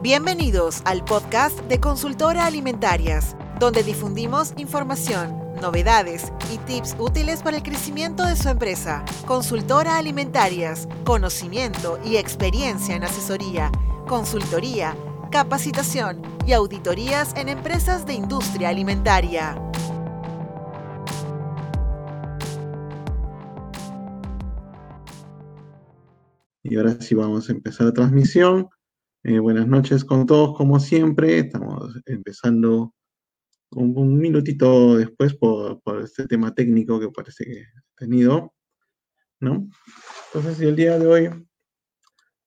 Bienvenidos al podcast de Consultora Alimentarias, donde difundimos información, novedades y tips útiles para el crecimiento de su empresa. Consultora Alimentarias, conocimiento y experiencia en asesoría, consultoría, capacitación y auditorías en empresas de industria alimentaria. Y ahora sí vamos a empezar la transmisión. Eh, buenas noches con todos, como siempre. Estamos empezando un, minutito después por, este tema técnico que parece que he tenido, ¿no? Entonces, el día de hoy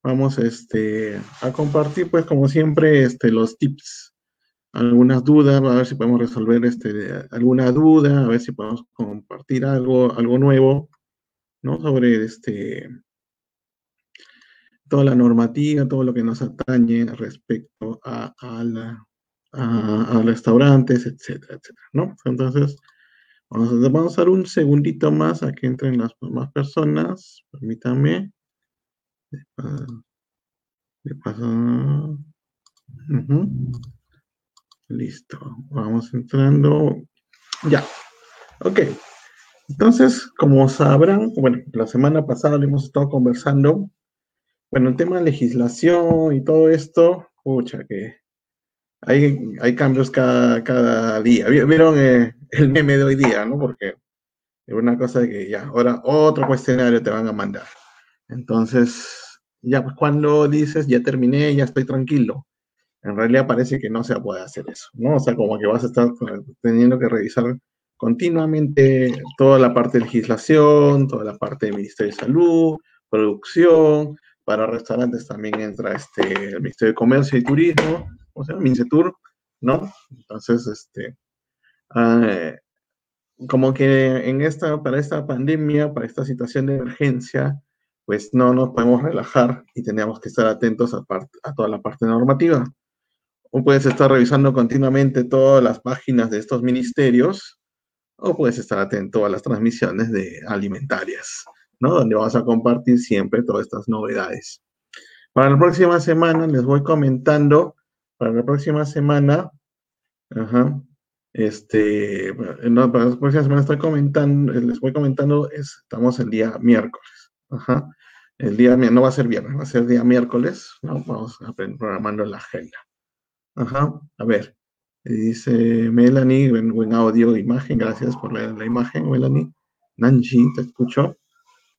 vamos este, a compartir, pues, como siempre, este, los tips, algunas dudas, a ver si podemos resolver este, alguna duda, a ver si podemos compartir algo, algo nuevo, ¿no? Sobre este, toda la normativa, todo lo que nos atañe respecto a, a, restaurantes, etcétera, etcétera, ¿no? Entonces, vamos a, dar un segundito más a que entren las más personas. Permítanme. ¿Qué pasa? Listo. Vamos entrando. Ya. Ok. Entonces, como sabrán, bueno, la semana pasada lo hemos estado conversando bueno, el tema de legislación y todo esto, pucha, que hay, hay cambios cada, cada día. Vieron eh, el meme de hoy día, ¿no? Porque es una cosa de que ya, ahora otro cuestionario te van a mandar. Entonces, ya pues cuando dices, ya terminé, ya estoy tranquilo, en realidad parece que no se puede hacer eso, ¿no? O sea, como que vas a estar teniendo que revisar continuamente toda la parte de legislación, toda la parte del Ministerio de Salud, producción, para restaurantes también entra este, el Ministerio de Comercio y Turismo, o sea, MINCETUR, ¿no? Entonces, este, ah, como que en esta, para esta pandemia, para esta situación de emergencia, pues no nos podemos relajar y tenemos que estar atentos a, a toda la parte normativa. O puedes estar revisando continuamente todas las páginas de estos ministerios, o puedes estar atento a las transmisiones de alimentarias. Donde vamos a compartir siempre todas estas novedades. Para la próxima semana les voy comentando, para la próxima semana, este, para la próxima semana estoy comentando, les voy comentando, estamos el día miércoles, El día, no va a ser viernes, va a ser día miércoles, ¿no? Vamos a programando la agenda. Ajá, a ver, dice Melanie, buen, audio, imagen, gracias por la, la imagen, Melanie. Nancy, te escucho.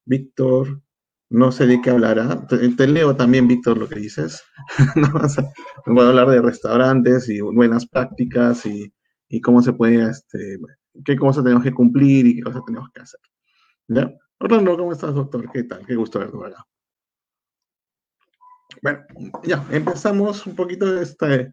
Víctor, no sé de qué hablará. Te, leo también, Víctor, lo que dices. no, voy a hablar de restaurantes y buenas prácticas y, cómo se puede, este, qué cosas tenemos que cumplir y qué cosas tenemos que hacer. ¿Ya? Orlando, ¿cómo estás, doctor? ¿Qué tal? Qué gusto verte acá. Bueno, ya, empezamos un poquito este,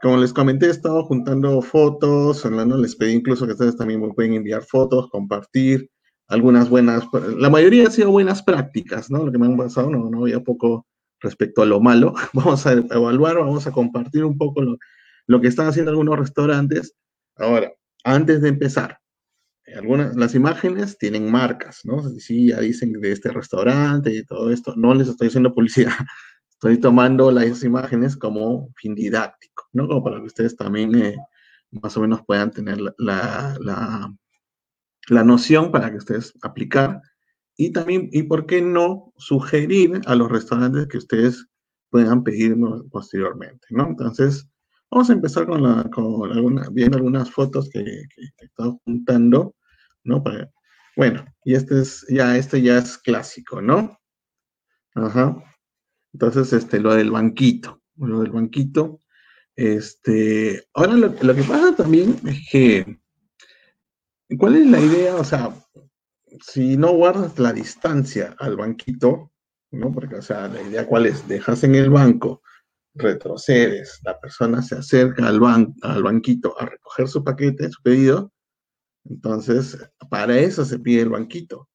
como les comenté, he estado juntando fotos, ¿no? les pedí incluso que ustedes también me pueden enviar fotos, compartir, algunas buenas, la mayoría han sido buenas prácticas, ¿no? Lo que me han pasado, no, no había poco respecto a lo malo. Vamos a evaluar, vamos a compartir un poco lo, que están haciendo algunos restaurantes. Ahora, antes de empezar, algunas, las imágenes tienen marcas, ¿no? Sí, ya dicen de este restaurante y todo esto. No les estoy haciendo publicidad. Estoy tomando las imágenes como fin didáctico, ¿no? Como para que ustedes también eh, más o menos puedan tener la, la noción para que ustedes aplicar y también, y por qué no, sugerir a los restaurantes que ustedes puedan pedir posteriormente, ¿no? Entonces, vamos a empezar con, la, viendo algunas fotos que, he estado juntando, ¿no? bueno, y este es, ya, este ya es clásico, ¿no? Ajá. Entonces, este, lo del banquito, lo del banquito, este, ahora lo, lo que pasa también es que ¿Cuál es la idea? O sea, si no guardas la distancia al banquito, ¿no? Porque, o sea, la idea cuál es, dejas en el banco, retrocedes, la persona se acerca al, al banquito a recoger su paquete, su pedido, entonces, para eso se pide el banquito.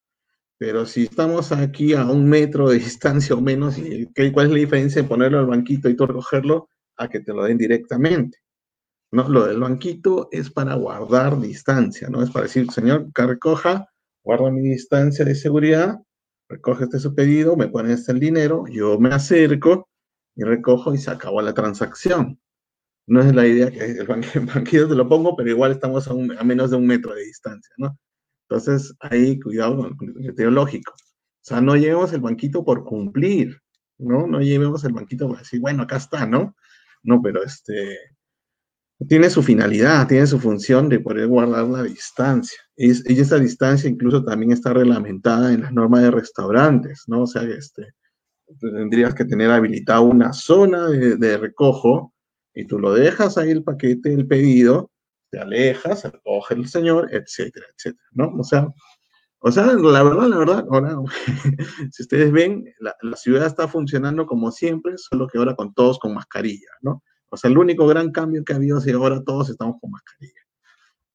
Pero si estamos aquí a un metro de distancia o menos, ¿cuál es la diferencia de ponerlo al banquito y tú recogerlo a que te lo den directamente? ¿No? Lo del banquito es para guardar distancia, ¿no? Es para decir, señor, recoja, guarda mi distancia de seguridad, recoge este su pedido, me pone este el dinero, yo me acerco y recojo y se acabó la transacción. No es la idea que el, banquillo te lo pongo, pero igual estamos a, menos de un metro de distancia, ¿no? Entonces, ahí cuidado con el criterio. O sea, no llevemos el banquito por cumplir, ¿no? No llevemos el banquito por decir, bueno, acá está, ¿no? No, pero este, tiene su finalidad, tiene su función de poder guardar la distancia. Y, esa distancia incluso también está reglamentada en las normas de restaurantes, ¿no? O sea, este, tendrías que tener habilitada una zona de, de, recojo y tú lo dejas ahí el paquete, el pedido, te alejas, recoge el señor, etcétera, etcétera, ¿no? O sea, o sea, la verdad, la verdad, ahora, si ustedes ven, la, la ciudad está funcionando como siempre, solo que ahora con todos con mascarilla, ¿no? O sea, el único gran cambio que ha habido es que ahora todos estamos con mascarilla.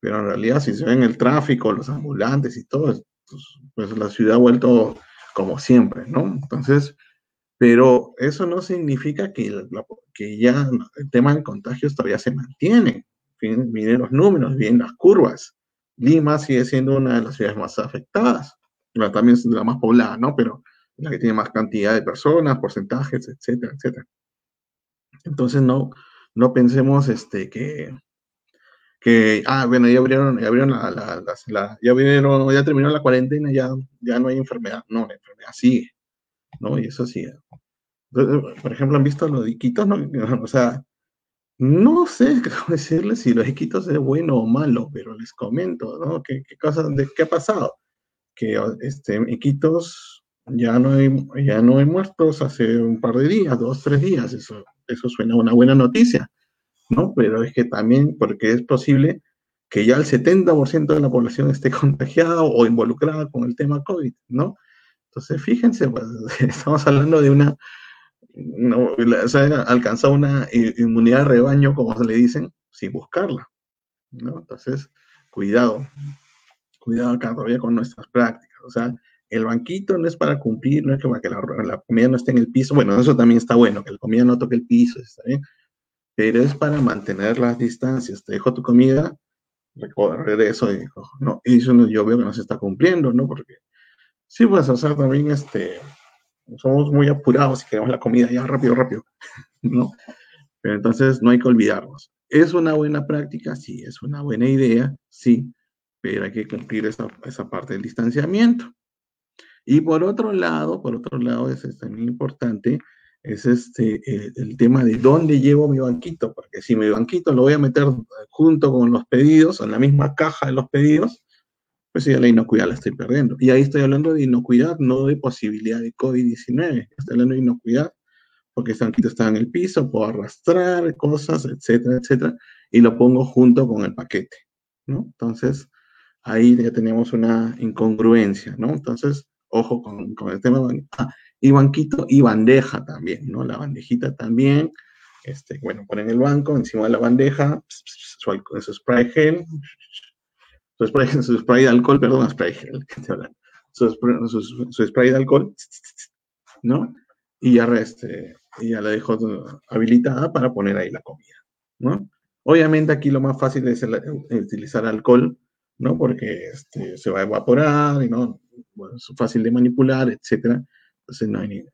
Pero en realidad, si se ven el tráfico, los ambulantes y todo, pues, pues, la ciudad ha vuelto como siempre, ¿no? Entonces, pero eso no significa que, que ya el tema de contagios todavía se mantiene. Miren los números, vienen las curvas. Lima sigue siendo una de las ciudades más afectadas. También es la más poblada, ¿no? Pero la que tiene más cantidad de personas, porcentajes, etcétera, etcétera. Entonces, no, no pensemos este, que, que, ah, bueno, ya abrieron, ya abrieron la, ya terminó la cuarentena, ya, ya no hay enfermedad. No, la enfermedad sigue, ¿no? Y eso sigue. por ejemplo, ¿han visto los diquitos? No? O sea, no sé cómo decirles si los diquitos es bueno o malo, pero les comento, ¿no? ¿Qué, qué, cosa, de, qué ha pasado? Que este, Iquitos ya no, hay, ya no hay muertos hace un par de días, dos, tres días, eso eso suena una buena noticia, ¿no? Pero es que también, porque es posible que ya el 70% de la población esté contagiada o involucrada con el tema COVID, ¿no? Entonces, fíjense, pues, estamos hablando de una, no, se ha alcanzado una inmunidad de rebaño, como se le dicen, sin buscarla, ¿no? Entonces, cuidado, cuidado acá todavía con nuestras prácticas, o sea, el banquito no es para cumplir, no es que la, comida no esté en el piso. Bueno, eso también está bueno, que la comida no toque el piso, está bien. Pero es para mantener las distancias. Te dejo tu comida, regreso y no, y eso yo veo que no se está cumpliendo, ¿no? Porque sí, pues, o también este, somos muy apurados y queremos la comida ya rápido, rápido, ¿no? Pero entonces no hay que olvidarnos. ¿Es una buena práctica? Sí, es una buena idea, sí, pero hay que cumplir esa, esa parte del distanciamiento. Y por otro lado, por otro lado, es, también importante, es este, el tema de dónde llevo mi banquito, porque si mi banquito lo voy a meter junto con los pedidos, en la misma caja de los pedidos, pues ya la inocuidad la estoy perdiendo. Y ahí estoy hablando de inocuidad, no de posibilidad de COVID-19, estoy hablando de inocuidad, porque este banquito está en el piso, puedo arrastrar cosas, etcétera, etcétera, y lo pongo junto con el paquete, ¿no? Entonces, ahí ya tenemos una incongruencia, ¿no? Entonces, ojo con, el tema. Ah, y banquito y bandeja también, ¿no? La bandejita también. Este, bueno, ponen el banco encima de la bandeja, su, spray gel, su spray, su spray de alcohol, perdón, spray gel, su, su, spray de alcohol, ¿no? Y ya, este, y ya la dejo habilitada para poner ahí la comida, ¿no? Obviamente aquí lo más fácil es utilizar alcohol, ¿no? Porque este, se va a evaporar y no, es fácil de manipular, etcétera. Entonces, no hay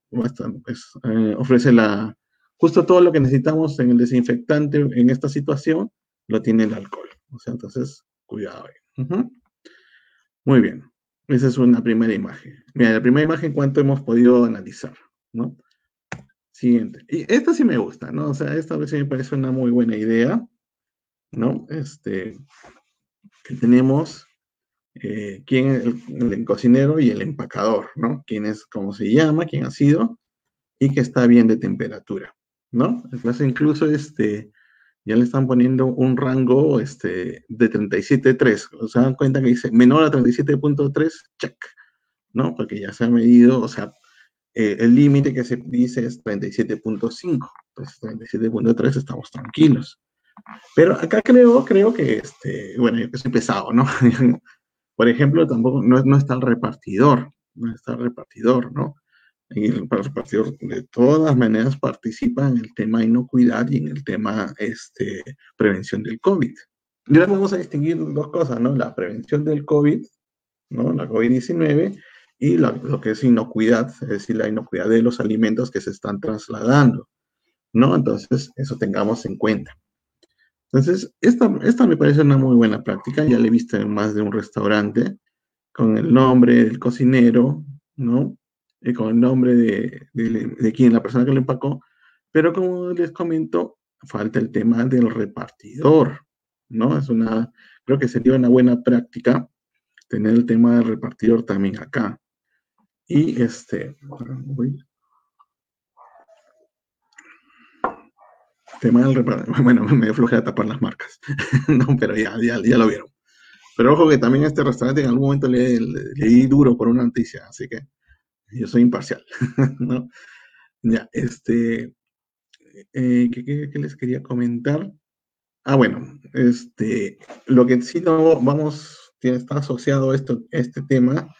pues, eh, ofrece la, justo todo lo que necesitamos en el desinfectante en esta situación, lo tiene el alcohol. O sea, entonces, cuidado ahí. Muy bien. Esa es una primera imagen. Mira, la primera imagen, ¿cuánto hemos podido analizar? ¿no? Siguiente. Y esta sí me gusta, ¿no? O sea, esta vez sí me parece una muy buena idea, ¿no? Este, que tenemos eh, quién es el, cocinero y el empacador, ¿no? Quién es, cómo se llama, quién ha sido y que está bien de temperatura, ¿no? Entonces incluso este, ya le están poniendo un rango este, de 37.3, se dan cuenta que dice menor a 37.3, check, ¿no? Porque ya se ha medido, o sea, eh, el límite que se dice es 37.5, entonces 37.3 estamos tranquilos. Pero acá creo, creo que, este, bueno, yo que soy pesado, ¿no? Por ejemplo, tampoco no, está el repartidor, no está el repartidor, ¿no? Y el repartidor de todas maneras participa en el tema inocuidad y en el tema este, prevención del COVID. Y ahora vamos a distinguir dos cosas, ¿no? La prevención del COVID, ¿no? La COVID-19 y lo, que es inocuidad, es decir, la inocuidad de los alimentos que se están trasladando. ¿no? Entonces, eso tengamos en cuenta. Entonces, esta, esta me parece una muy buena práctica, ya la he visto en más de un restaurante, con el nombre del cocinero, ¿no? Y con el nombre de, de, de quien, la persona que lo empacó, pero como les comento, falta el tema del repartidor, ¿no? Es una, creo que sería una buena práctica tener el tema del repartidor también acá. Y este, tema del bueno, me a tapar las marcas, no, pero ya, ya, ya, lo vieron. Pero ojo que también este restaurante en algún momento le, di duro por una noticia, así que yo soy imparcial, ¿no? Ya, este, eh, ¿qué, qué, les quería comentar? Ah, bueno, este, lo que sí no vamos, está asociado a esto, este tema,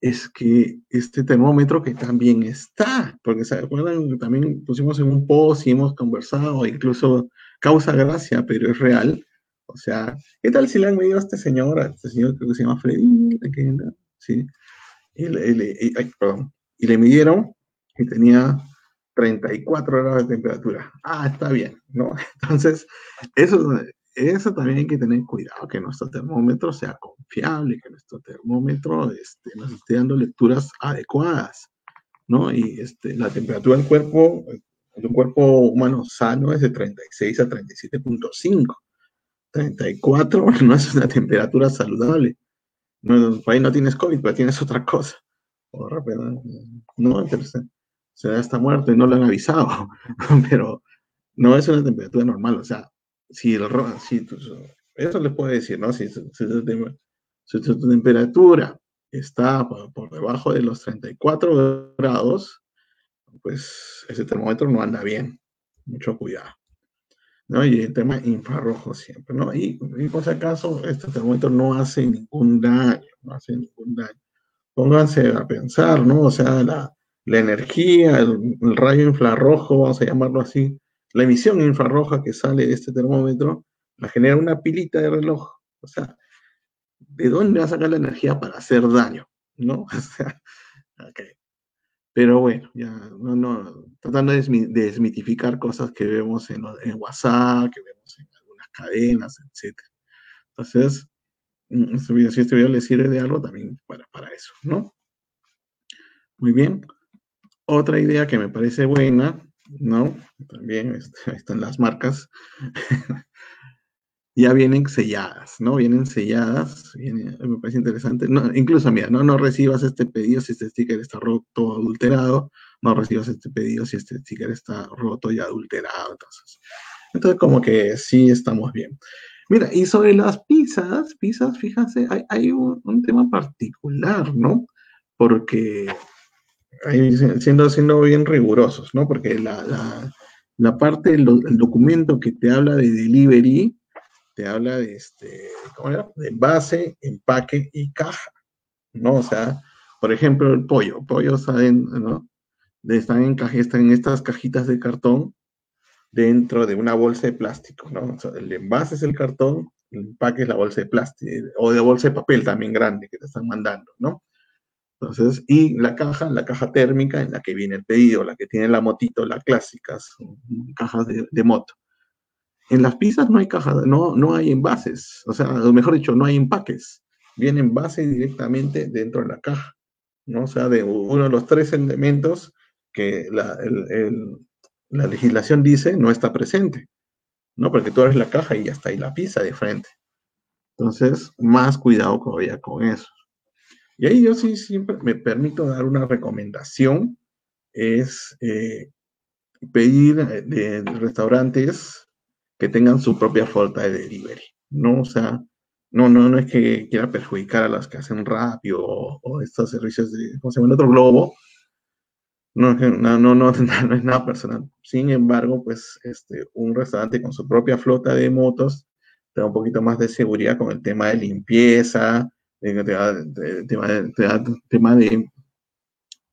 es que este termómetro que también está, porque se acuerdan, también pusimos en un post y hemos conversado, incluso causa gracia, pero es real. O sea, ¿qué tal si le han medido a este señor, a este señor que se llama Freddy? ¿sí? Y le, perdón, y le midieron y tenía 34 grados de temperatura. Ah, está bien, ¿no? Entonces, eso, eso también hay que tener cuidado, que nuestro termómetro sea confiable, que nuestro termómetro este, nos esté dando lecturas adecuadas, ¿no? Y este, la temperatura del cuerpo, de un cuerpo humano sano es de 36 a 37.5. 34 no es una temperatura saludable. No, ahí no tienes COVID, pero tienes otra cosa. O no, interesante se sea, está muerto y no lo han avisado, pero no es una temperatura normal, o sea, si, el, si eso les puede decir, ¿no? Si, si, tu temperatura está por, debajo de los 34 grados, pues ese termómetro no anda bien, mucho cuidado. ¿no? Y el tema infrarrojo siempre, ¿no? Y, y por si acaso, este termómetro no hace ningún daño, no hace ningún daño. Pónganse a pensar, ¿no? O sea, la, la energía, el, rayo infrarrojo, vamos a llamarlo así, la emisión infrarroja que sale de este termómetro, la genera una pilita de reloj. O sea, ¿de dónde va a sacar la energía para hacer daño? ¿No? O sea, ok. Pero bueno, ya, no, no, tratando de desmitificar cosas que vemos en, en WhatsApp, que vemos en algunas cadenas, etc. Entonces, mm, este video, si este video le sirve de algo, también para, para eso, ¿no? Muy bien. Otra idea que me parece buena, ¿no? También este, están las marcas. ya vienen selladas, ¿no? Vienen selladas, me parece interesante. No, incluso, mira, no, no recibas este pedido si este sticker está roto o adulterado, no recibas este pedido si este sticker está roto y adulterado. Entonces, entonces como que sí estamos bien. Mira, y sobre las pizzas, pizzas, fíjense, hay, hay un, un, tema particular, ¿no? Porque siendo, siendo bien rigurosos, ¿no? Porque la, la, la parte del documento que te habla de delivery, te habla de, este, ¿cómo era? de base, empaque y caja, ¿no? O sea, por ejemplo, el pollo, pollo saben, ¿no? Están en, están en estas cajitas de cartón dentro de una bolsa de plástico, ¿no? O sea, el envase es el cartón, el empaque es la bolsa de plástico, o de bolsa de papel también grande que te están mandando, ¿no? Entonces, y la caja, la caja térmica en la que viene el pedido, la que tiene la motito, las clásicas, cajas de, moto. En las pizzas no hay cajas, no, no hay envases, o sea, mejor dicho, no hay empaques. Viene envase directamente dentro de la caja, ¿no? O sea, de uno de los tres elementos que la, la legislación dice no está presente, ¿no? Porque tú eres la caja y ya está ahí la pizza de frente. Entonces, más cuidado todavía con eso. Y ahí yo sí siempre me permito dar una recomendación, es eh, pedir eh, de restaurantes que tengan su propia flota de delivery, ¿no? O sea, no, no, no es que quiera perjudicar a las que hacen rápido o, estos servicios de, ¿cómo se llama? El otro globo. No, no, no, no, no es nada personal. Sin embargo, pues este, un restaurante con su propia flota de motos da un poquito más de seguridad con el tema de limpieza, tema de,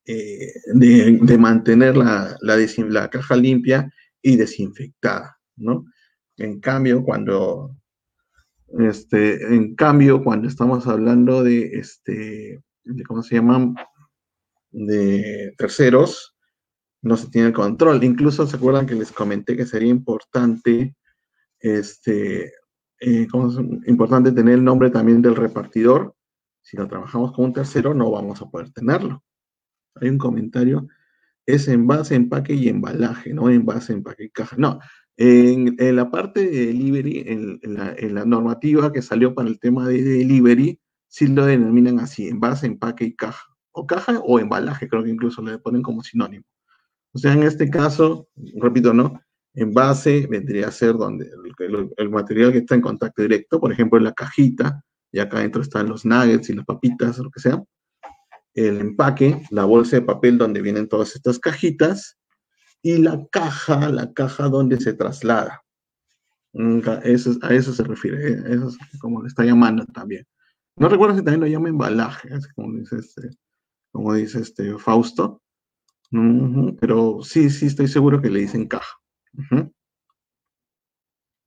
eh, de, mantener la, caja limpia y desinfectada, ¿no? En cambio, cuando, este, en cambio, cuando estamos hablando de, este, de ¿cómo se llaman? De terceros, no se tiene el control. Incluso se acuerdan que les comenté que sería importante, este, eh, es importante tener el nombre también del repartidor. Si lo trabajamos con un tercero, no vamos a poder tenerlo. Hay un comentario, es envase, empaque y embalaje, no envase, empaque y caja. No, en, la parte de delivery, en, la, normativa que salió para el tema de delivery, sí lo denominan así, envase, empaque y caja. O caja o embalaje, creo que incluso le ponen como sinónimo. O sea, en este caso, repito, ¿no? Envase vendría a ser donde el, material que está en contacto directo, por ejemplo, la cajita, y acá adentro están los nuggets y las papitas, lo que sea. El empaque, la bolsa de papel donde vienen todas estas cajitas, y la caja, la caja donde se traslada. A eso se refiere, ¿eh? eso es como le está llamando también. No recuerdo si también lo llama embalaje, como dice este, como dice este Fausto, pero sí, sí estoy seguro que le dicen caja.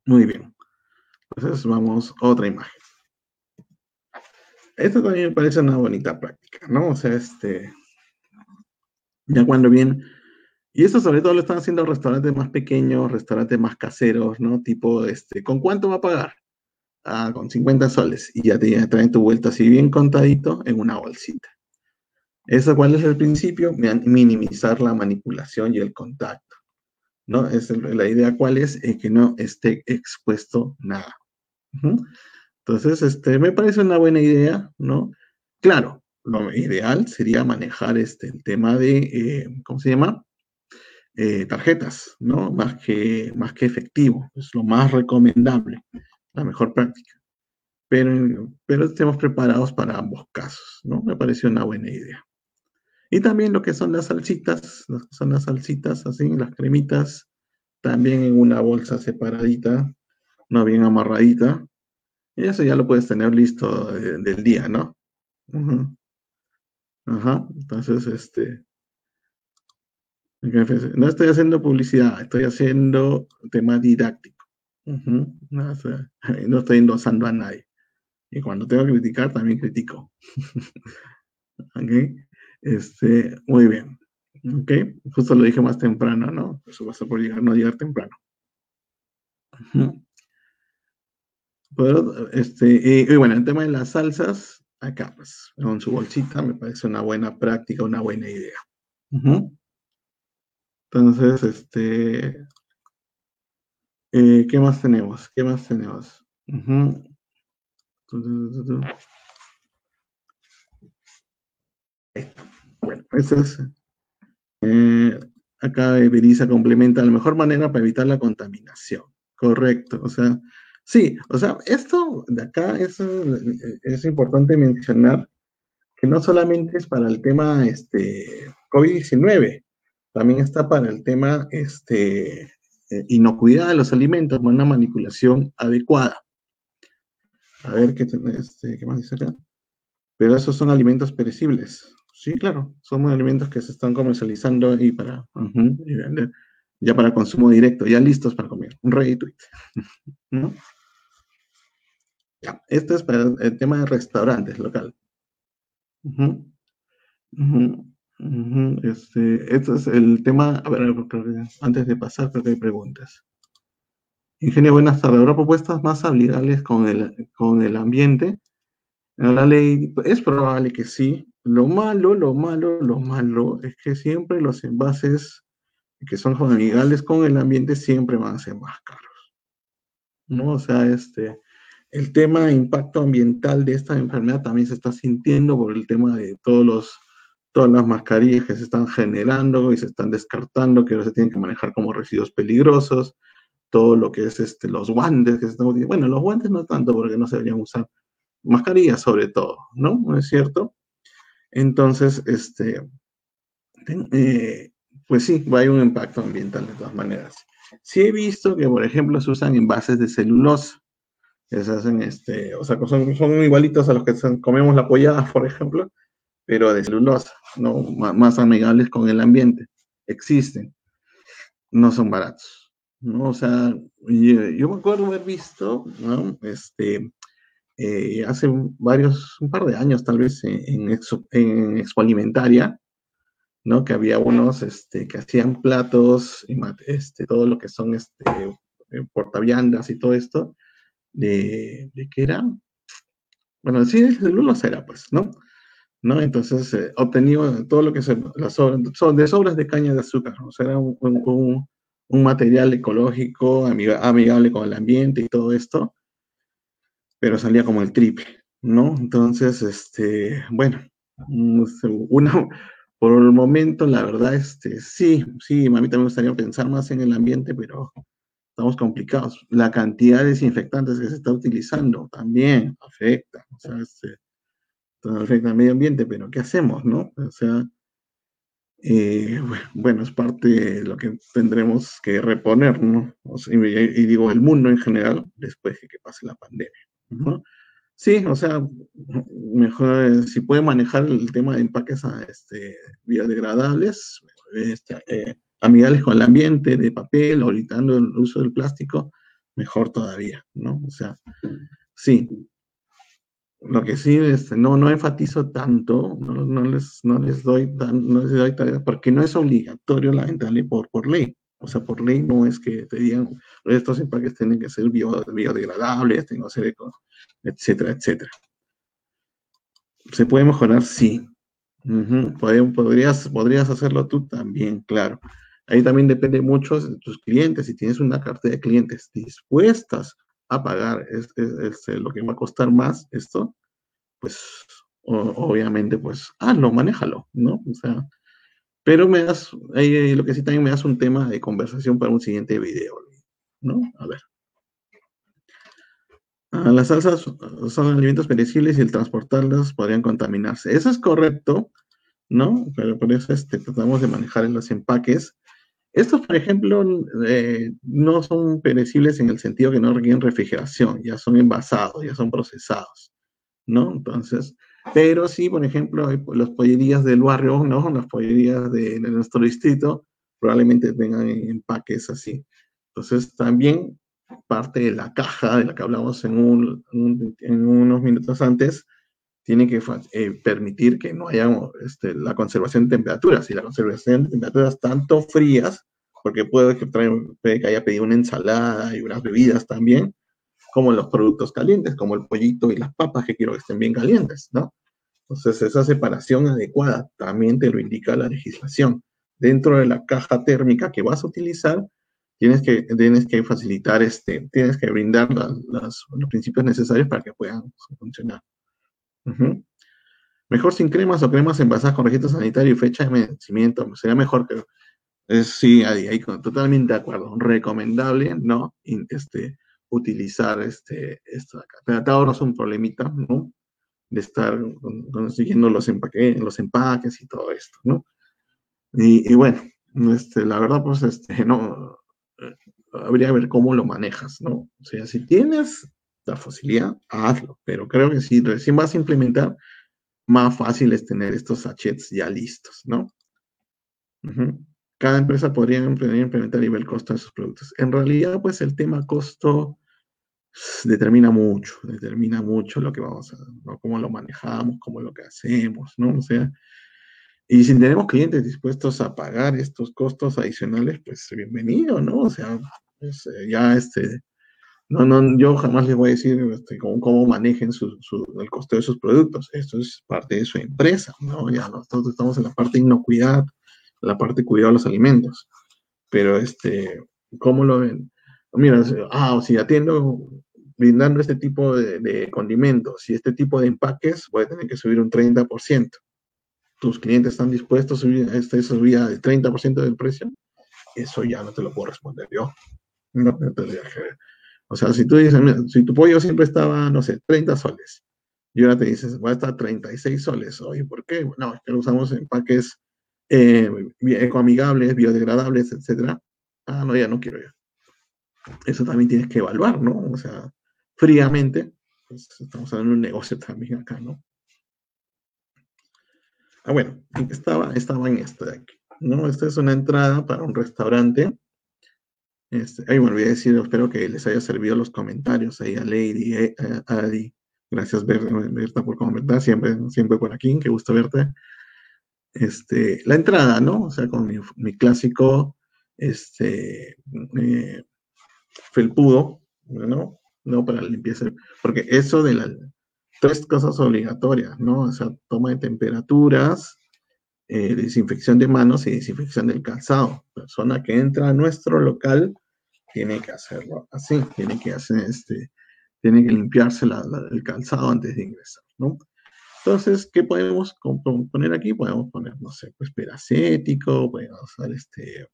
Muy bien. Entonces vamos a otra imagen. Esto también me parece una bonita práctica, ¿no? O sea, este, ya cuando bien y esto sobre todo lo están haciendo restaurantes más pequeños, restaurantes más caseros, ¿no? Tipo, este, ¿con cuánto va a pagar? Ah, con 50 soles. Y ya te traen tu vuelta así bien contadito en una bolsita. ¿Eso cuál es el principio? Minimizar la manipulación y el contacto. ¿No? Es la idea cuál es, es que no esté expuesto nada. Entonces, este, me parece una buena idea, ¿no? Claro, lo ideal sería manejar este, el tema de, eh, ¿cómo se llama? Eh, tarjetas, ¿no? Más que, más que efectivo, es lo más recomendable, la mejor práctica. Pero, pero estemos preparados para ambos casos, ¿no? Me pareció una buena idea. Y también lo que son las salsitas, lo que son las salsitas, así, las cremitas, también en una bolsa separadita, no bien amarradita. Y eso ya lo puedes tener listo del día, ¿no? Ajá. Entonces, este, no estoy haciendo publicidad, estoy haciendo tema didáctico. no, estoy endosando a nadie. Y cuando tengo que criticar, también critico. Este, muy bien. Ok. Justo lo dije más temprano, ¿no? Eso va a ser por llegar, no llegar temprano. Pero, este, y, bueno, el tema de las salsas, acá, pues, con su bolsita, me parece una buena práctica, una buena idea. Entonces, este, eh, ¿qué más tenemos? ¿Qué más tenemos? Bueno, eso es. Eh, acá Berisa complementa la mejor manera para evitar la contaminación. Correcto. O sea, sí, o sea, esto de acá es, es importante mencionar que no solamente es para el tema este, COVID-19, también está para el tema este, eh, inocuidad de los alimentos, una manipulación adecuada. A ver ¿qué, este, ¿qué más dice acá? Pero esos son alimentos perecibles. Sí, claro, son alimentos que se están comercializando y para ya para consumo directo, ya listos para comer. Un ready tweet. ¿No? Ya, esto es para el tema de restaurantes local. Este, este es el tema. A ver, antes de pasar, creo que hay preguntas. Ingenio, buenas tardes. ¿Habrá propuestas más amigables con el, con el ambiente? La ley es probable que sí. Lo malo, lo malo, lo malo es que siempre los envases que son amigables con el ambiente siempre van a ser más caros. ¿No? O sea, este, el tema de impacto ambiental de esta enfermedad también se está sintiendo por el tema de todos los todas las mascarillas que se están generando y se están descartando, que ahora se tienen que manejar como residuos peligrosos, todo lo que es este, los guantes que se están utilizando. Bueno, los guantes no tanto porque no se deberían usar, mascarillas sobre todo, ¿no? ¿No es cierto? Entonces, este, eh, pues sí, haber un impacto ambiental de todas maneras. Sí he visto que, por ejemplo, se usan envases de celulosa, que se hacen, este, o sea, son, son igualitos a los que comemos la pollada, por ejemplo, pero de celulosa, ¿no? más amigables con el ambiente. Existen, no son baratos. ¿no? O sea, yo, me acuerdo haber visto, ¿no? Este, eh, hace varios, un par de años tal vez, en, en, Expo Alimentaria, ¿no? Que había unos este, que hacían platos, y este, todo lo que son este, eh, portaviandas y todo esto, de, de qué era, bueno, sí, de celulosa era, pues, ¿no? ¿no? Entonces, eh, obtenido todo lo que son las sobras, son de sobras de caña de azúcar, o sea, era un, un, un material ecológico, amigable con el ambiente y todo esto, pero salía como el triple, ¿no? Entonces, este, bueno, una, por el momento, la verdad, este, sí, sí, a mí también me gustaría pensar más en el ambiente, pero estamos complicados. La cantidad de desinfectantes que se está utilizando también afecta, o sea, este, afecta al medio ambiente, pero ¿qué hacemos, no? O sea, eh, bueno, es parte de lo que tendremos que reponer, ¿no? y, digo, el mundo en general, después de que pase la pandemia, ¿no? Sí, o sea, mejor, eh, si puede manejar el tema de empaques este, biodegradables, este, eh, amigables con el ambiente, de papel, evitando el uso del plástico, mejor todavía, ¿no? O sea, sí, lo que sí, este, no, no enfatizo tanto, no, les, no les doy tan, no les doy porque no es obligatorio la ley por, por ley. O sea, por ley no es que te digan, estos empaques tienen que ser biodegradables, tienen que ser etcétera, etcétera. ¿Se puede mejorar? Sí. podrías, podrías hacerlo tú también, claro. Ahí también depende mucho de tus clientes. Si tienes una cartera de clientes dispuestas a pagar es, este, lo que va a costar más esto, pues obviamente, pues, hazlo, manéjalo, ¿no? O sea, pero me das, lo que sí también me das un tema de conversación para un siguiente video, ¿no? A ver. Ah, las salsas son alimentos perecibles y el transportarlas podrían contaminarse. Eso es correcto, ¿no? Pero por eso este, tratamos de manejar en los empaques estos, por ejemplo, eh, no son perecibles en el sentido que no requieren refrigeración, ya son envasados, ya son procesados, ¿no? Entonces, pero sí, por ejemplo, las pollerías del barrio, ¿no? Las pollerías de, nuestro distrito probablemente tengan empaques así. Entonces, también parte de la caja de la que hablamos en, en unos minutos antes, tiene que eh, permitir que no haya este, la conservación de temperaturas y la conservación de temperaturas tanto frías, porque puede que, que haya pedido una ensalada y unas bebidas también, como los productos calientes, como el pollito y las papas que quiero que estén bien calientes, ¿no? Entonces, esa separación adecuada también te lo indica la legislación. Dentro de la caja térmica que vas a utilizar, tienes que, tienes que facilitar, este, tienes que brindar los principios necesarios para que puedan funcionar. Mejor sin cremas o cremas envasadas con registro sanitario y fecha de vencimiento. Sería mejor que. Es, sí, ahí, ahí, totalmente de acuerdo. Recomendable, ¿no? Este, utilizar este, esto de acá. Pero ahora es un problemita, ¿no? De estar consiguiendo los, empaques, los empaques y todo esto, ¿no? Y, bueno, este, la verdad, pues, este, no, eh, habría que ver cómo lo manejas, ¿no? O sea, si tienes la facilidad, hazlo. Pero creo que si recién vas a implementar, más fácil es tener estos sachets ya listos, ¿no? Cada empresa podría implementar y ver el costo de sus productos. En realidad, pues el tema costo determina mucho, determina mucho lo que vamos a, ¿no? cómo lo manejamos, cómo lo que hacemos, ¿no? O sea, y si tenemos clientes dispuestos a pagar estos costos adicionales, pues bienvenido, ¿no? O sea, pues, eh, ya este, no, no, yo jamás les voy a decir este, cómo, manejen el costo de sus productos. Esto es parte de su empresa, ¿no? Ya nosotros estamos en la parte de inocuidad, la parte de cuidado de los alimentos. Pero, este, ¿cómo lo ven? Mira, ah, si atiendo brindando este tipo de, condimentos y este tipo de empaques, voy a tener que subir un 30%. ¿Tus clientes están dispuestos a subir esta subida del 30% del precio? Eso ya no te lo puedo responder yo. No, que o sea, si tú dices, si tu pollo siempre estaba, no sé, 30 soles, y ahora te dices, va a estar 36 soles. Oye, ¿por qué? No, es que lo usamos en empaques eh, ecoamigables, biodegradables, etcétera. Ah, no, ya no quiero ya. Eso también tienes que evaluar, ¿no? O sea, fríamente, pues estamos hablando de un negocio también acá, ¿no? Ah, bueno, estaba, estaba en esta de aquí, ¿no? Esta es una entrada para un restaurante este, ay, me olvidé decir, espero que les haya servido los comentarios ahí a Lady, eh, a Adi. Gracias, Berta, por comentar, siempre, siempre por aquí, qué gusto verte. este, la entrada, ¿no? O sea, con mi, clásico, este, eh, felpudo, ¿no? No para limpieza, porque eso de las tres cosas obligatorias, ¿no? O sea, toma de temperaturas, eh, desinfección de manos y desinfección del calzado. Persona que entra a nuestro local tiene que hacerlo así, tiene que hacer este, tiene que limpiarse el calzado antes de ingresar, ¿no? Entonces, ¿qué podemos poner aquí? Podemos poner, no sé, pues peracético, podemos usar este,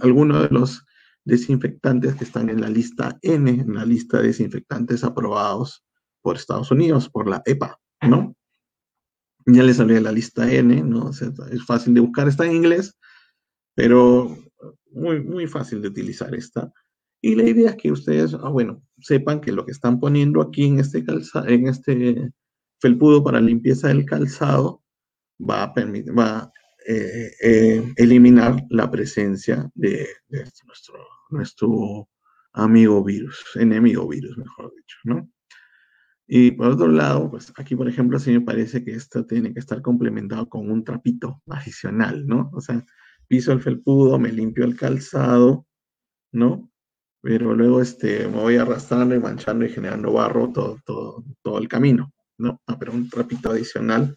alguno de los desinfectantes que están en la lista N, en la lista de desinfectantes aprobados por Estados Unidos, por la EPA, ¿no? Ya les hablé de la lista N, ¿no? es fácil de buscar, está en inglés, pero muy, muy fácil de utilizar esta. Y la idea es que ustedes, ah, bueno, sepan que lo que están poniendo aquí en este, calza, en este felpudo para limpieza del calzado va a, permitir, va eh, eh, eliminar la presencia de, nuestro, amigo virus, enemigo virus, mejor dicho, ¿no? Y por otro lado, pues aquí, por ejemplo, sí me parece que esto tiene que estar complementado con un trapito adicional, ¿no? O sea, piso el felpudo, me limpio el calzado, ¿no? Pero luego este, me voy arrastrando y manchando y generando barro todo, todo, todo el camino, ¿no? Ah, pero un trapito adicional,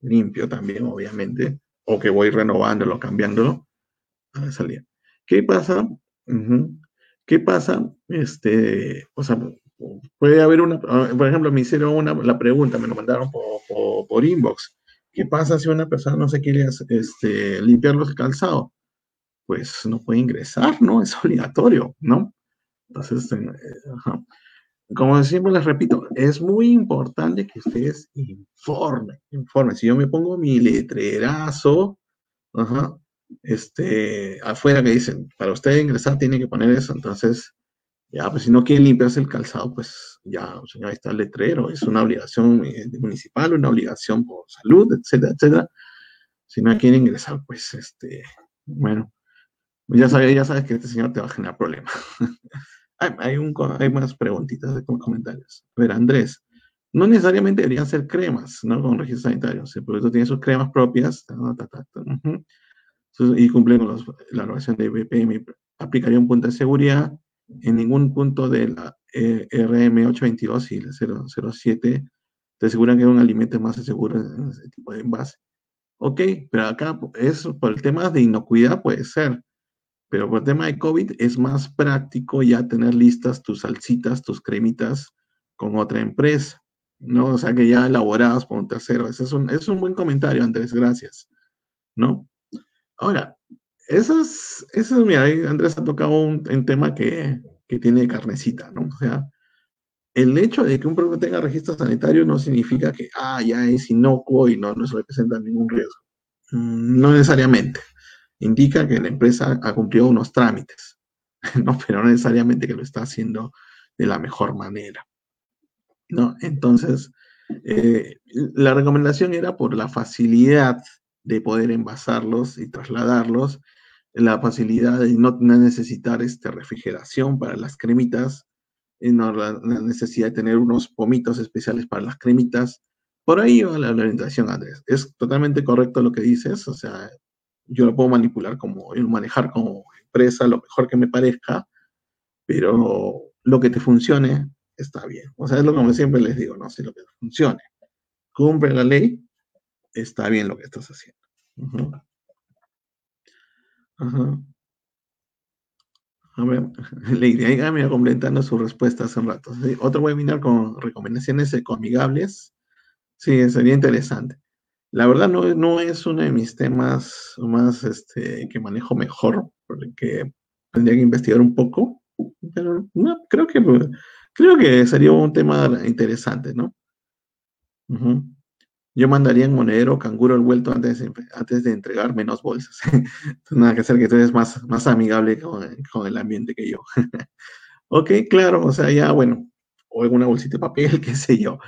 limpio también, obviamente, o que voy renovándolo, cambiándolo, a salir. ¿Qué pasa? ¿Qué pasa? Este, o sea, puede haber una, ah, por ejemplo, me hicieron una, la pregunta, me lo mandaron por, por, inbox. ¿Qué pasa si una persona no se quiere este, limpiar los calzados? Pues no puede ingresar, ¿no? Es obligatorio, ¿no? Entonces, eh, como siempre les repito, es muy importante que ustedes informen, informen. Si yo me pongo mi letrerazo, ajá, este, afuera que dicen, para usted ingresar tiene que poner eso, entonces, ya, pues si no quiere limpiarse el calzado, pues ya, ahí está el letrero, es una obligación eh, municipal, una obligación por salud, etcétera, etcétera. Si no quiere ingresar, pues, este, bueno, ya sabes, ya sabes que este señor te va a generar problemas. hay, un, hay más preguntitas de comentarios. A ver, Andrés, no necesariamente deberían ser cremas, ¿no? Con registro sanitario. El producto tiene sus cremas propias, y cumple con la evaluación de BPM, aplicaría un punto de seguridad. En ningún punto de la eh, RM822 y la 007 te aseguran que un alimento más seguro en ese tipo de envase. Ok, pero acá es por el tema de inocuidad puede ser, pero por el tema de COVID es más práctico ya tener listas tus salsitas, tus cremitas con otra empresa, ¿no? O sea, que ya elaboradas por un tercero. Ese es un, es un buen comentario, Andrés, gracias, ¿no? Ahora, eso es, eso es, mira, Andrés ha tocado un, tema que, que tiene carnecita, ¿no? O sea, el hecho de que un producto tenga registro sanitario no significa que, ah, ya es inocuo y no nos representa ningún riesgo. Mm, no necesariamente indica que la empresa ha cumplido unos trámites, ¿no? pero no necesariamente que lo está haciendo de la mejor manera. ¿no? Entonces, eh, la recomendación era por la facilidad de poder envasarlos y trasladarlos, la facilidad de no necesitar este, refrigeración para las cremitas, y no, la, necesidad de tener unos pomitos especiales para las cremitas. Por ahí va la, la orientación, Andrés. Es totalmente correcto lo que dices, o sea, yo lo puedo manipular como, manejar como empresa lo mejor que me parezca, pero lo que te funcione está bien. O sea, es lo que siempre les digo, no sé, lo que te funcione. Cumple la ley, está bien lo que estás haciendo. A ver, Lady, ahí me completando su respuesta hace un rato. Otro webinar con recomendaciones ecoamigables. Sí, sería interesante. La verdad no, no es uno de mis temas más este, que manejo mejor, porque tendría que investigar un poco, pero no, creo que, creo que sería un tema interesante, ¿no? Yo mandaría en monedero canguro el vuelto antes de, antes de entregar menos bolsas. Nada que hacer que tú eres más, más amigable con, con el ambiente que yo. ok, claro, o sea, ya, bueno, o alguna bolsita de papel, qué sé yo.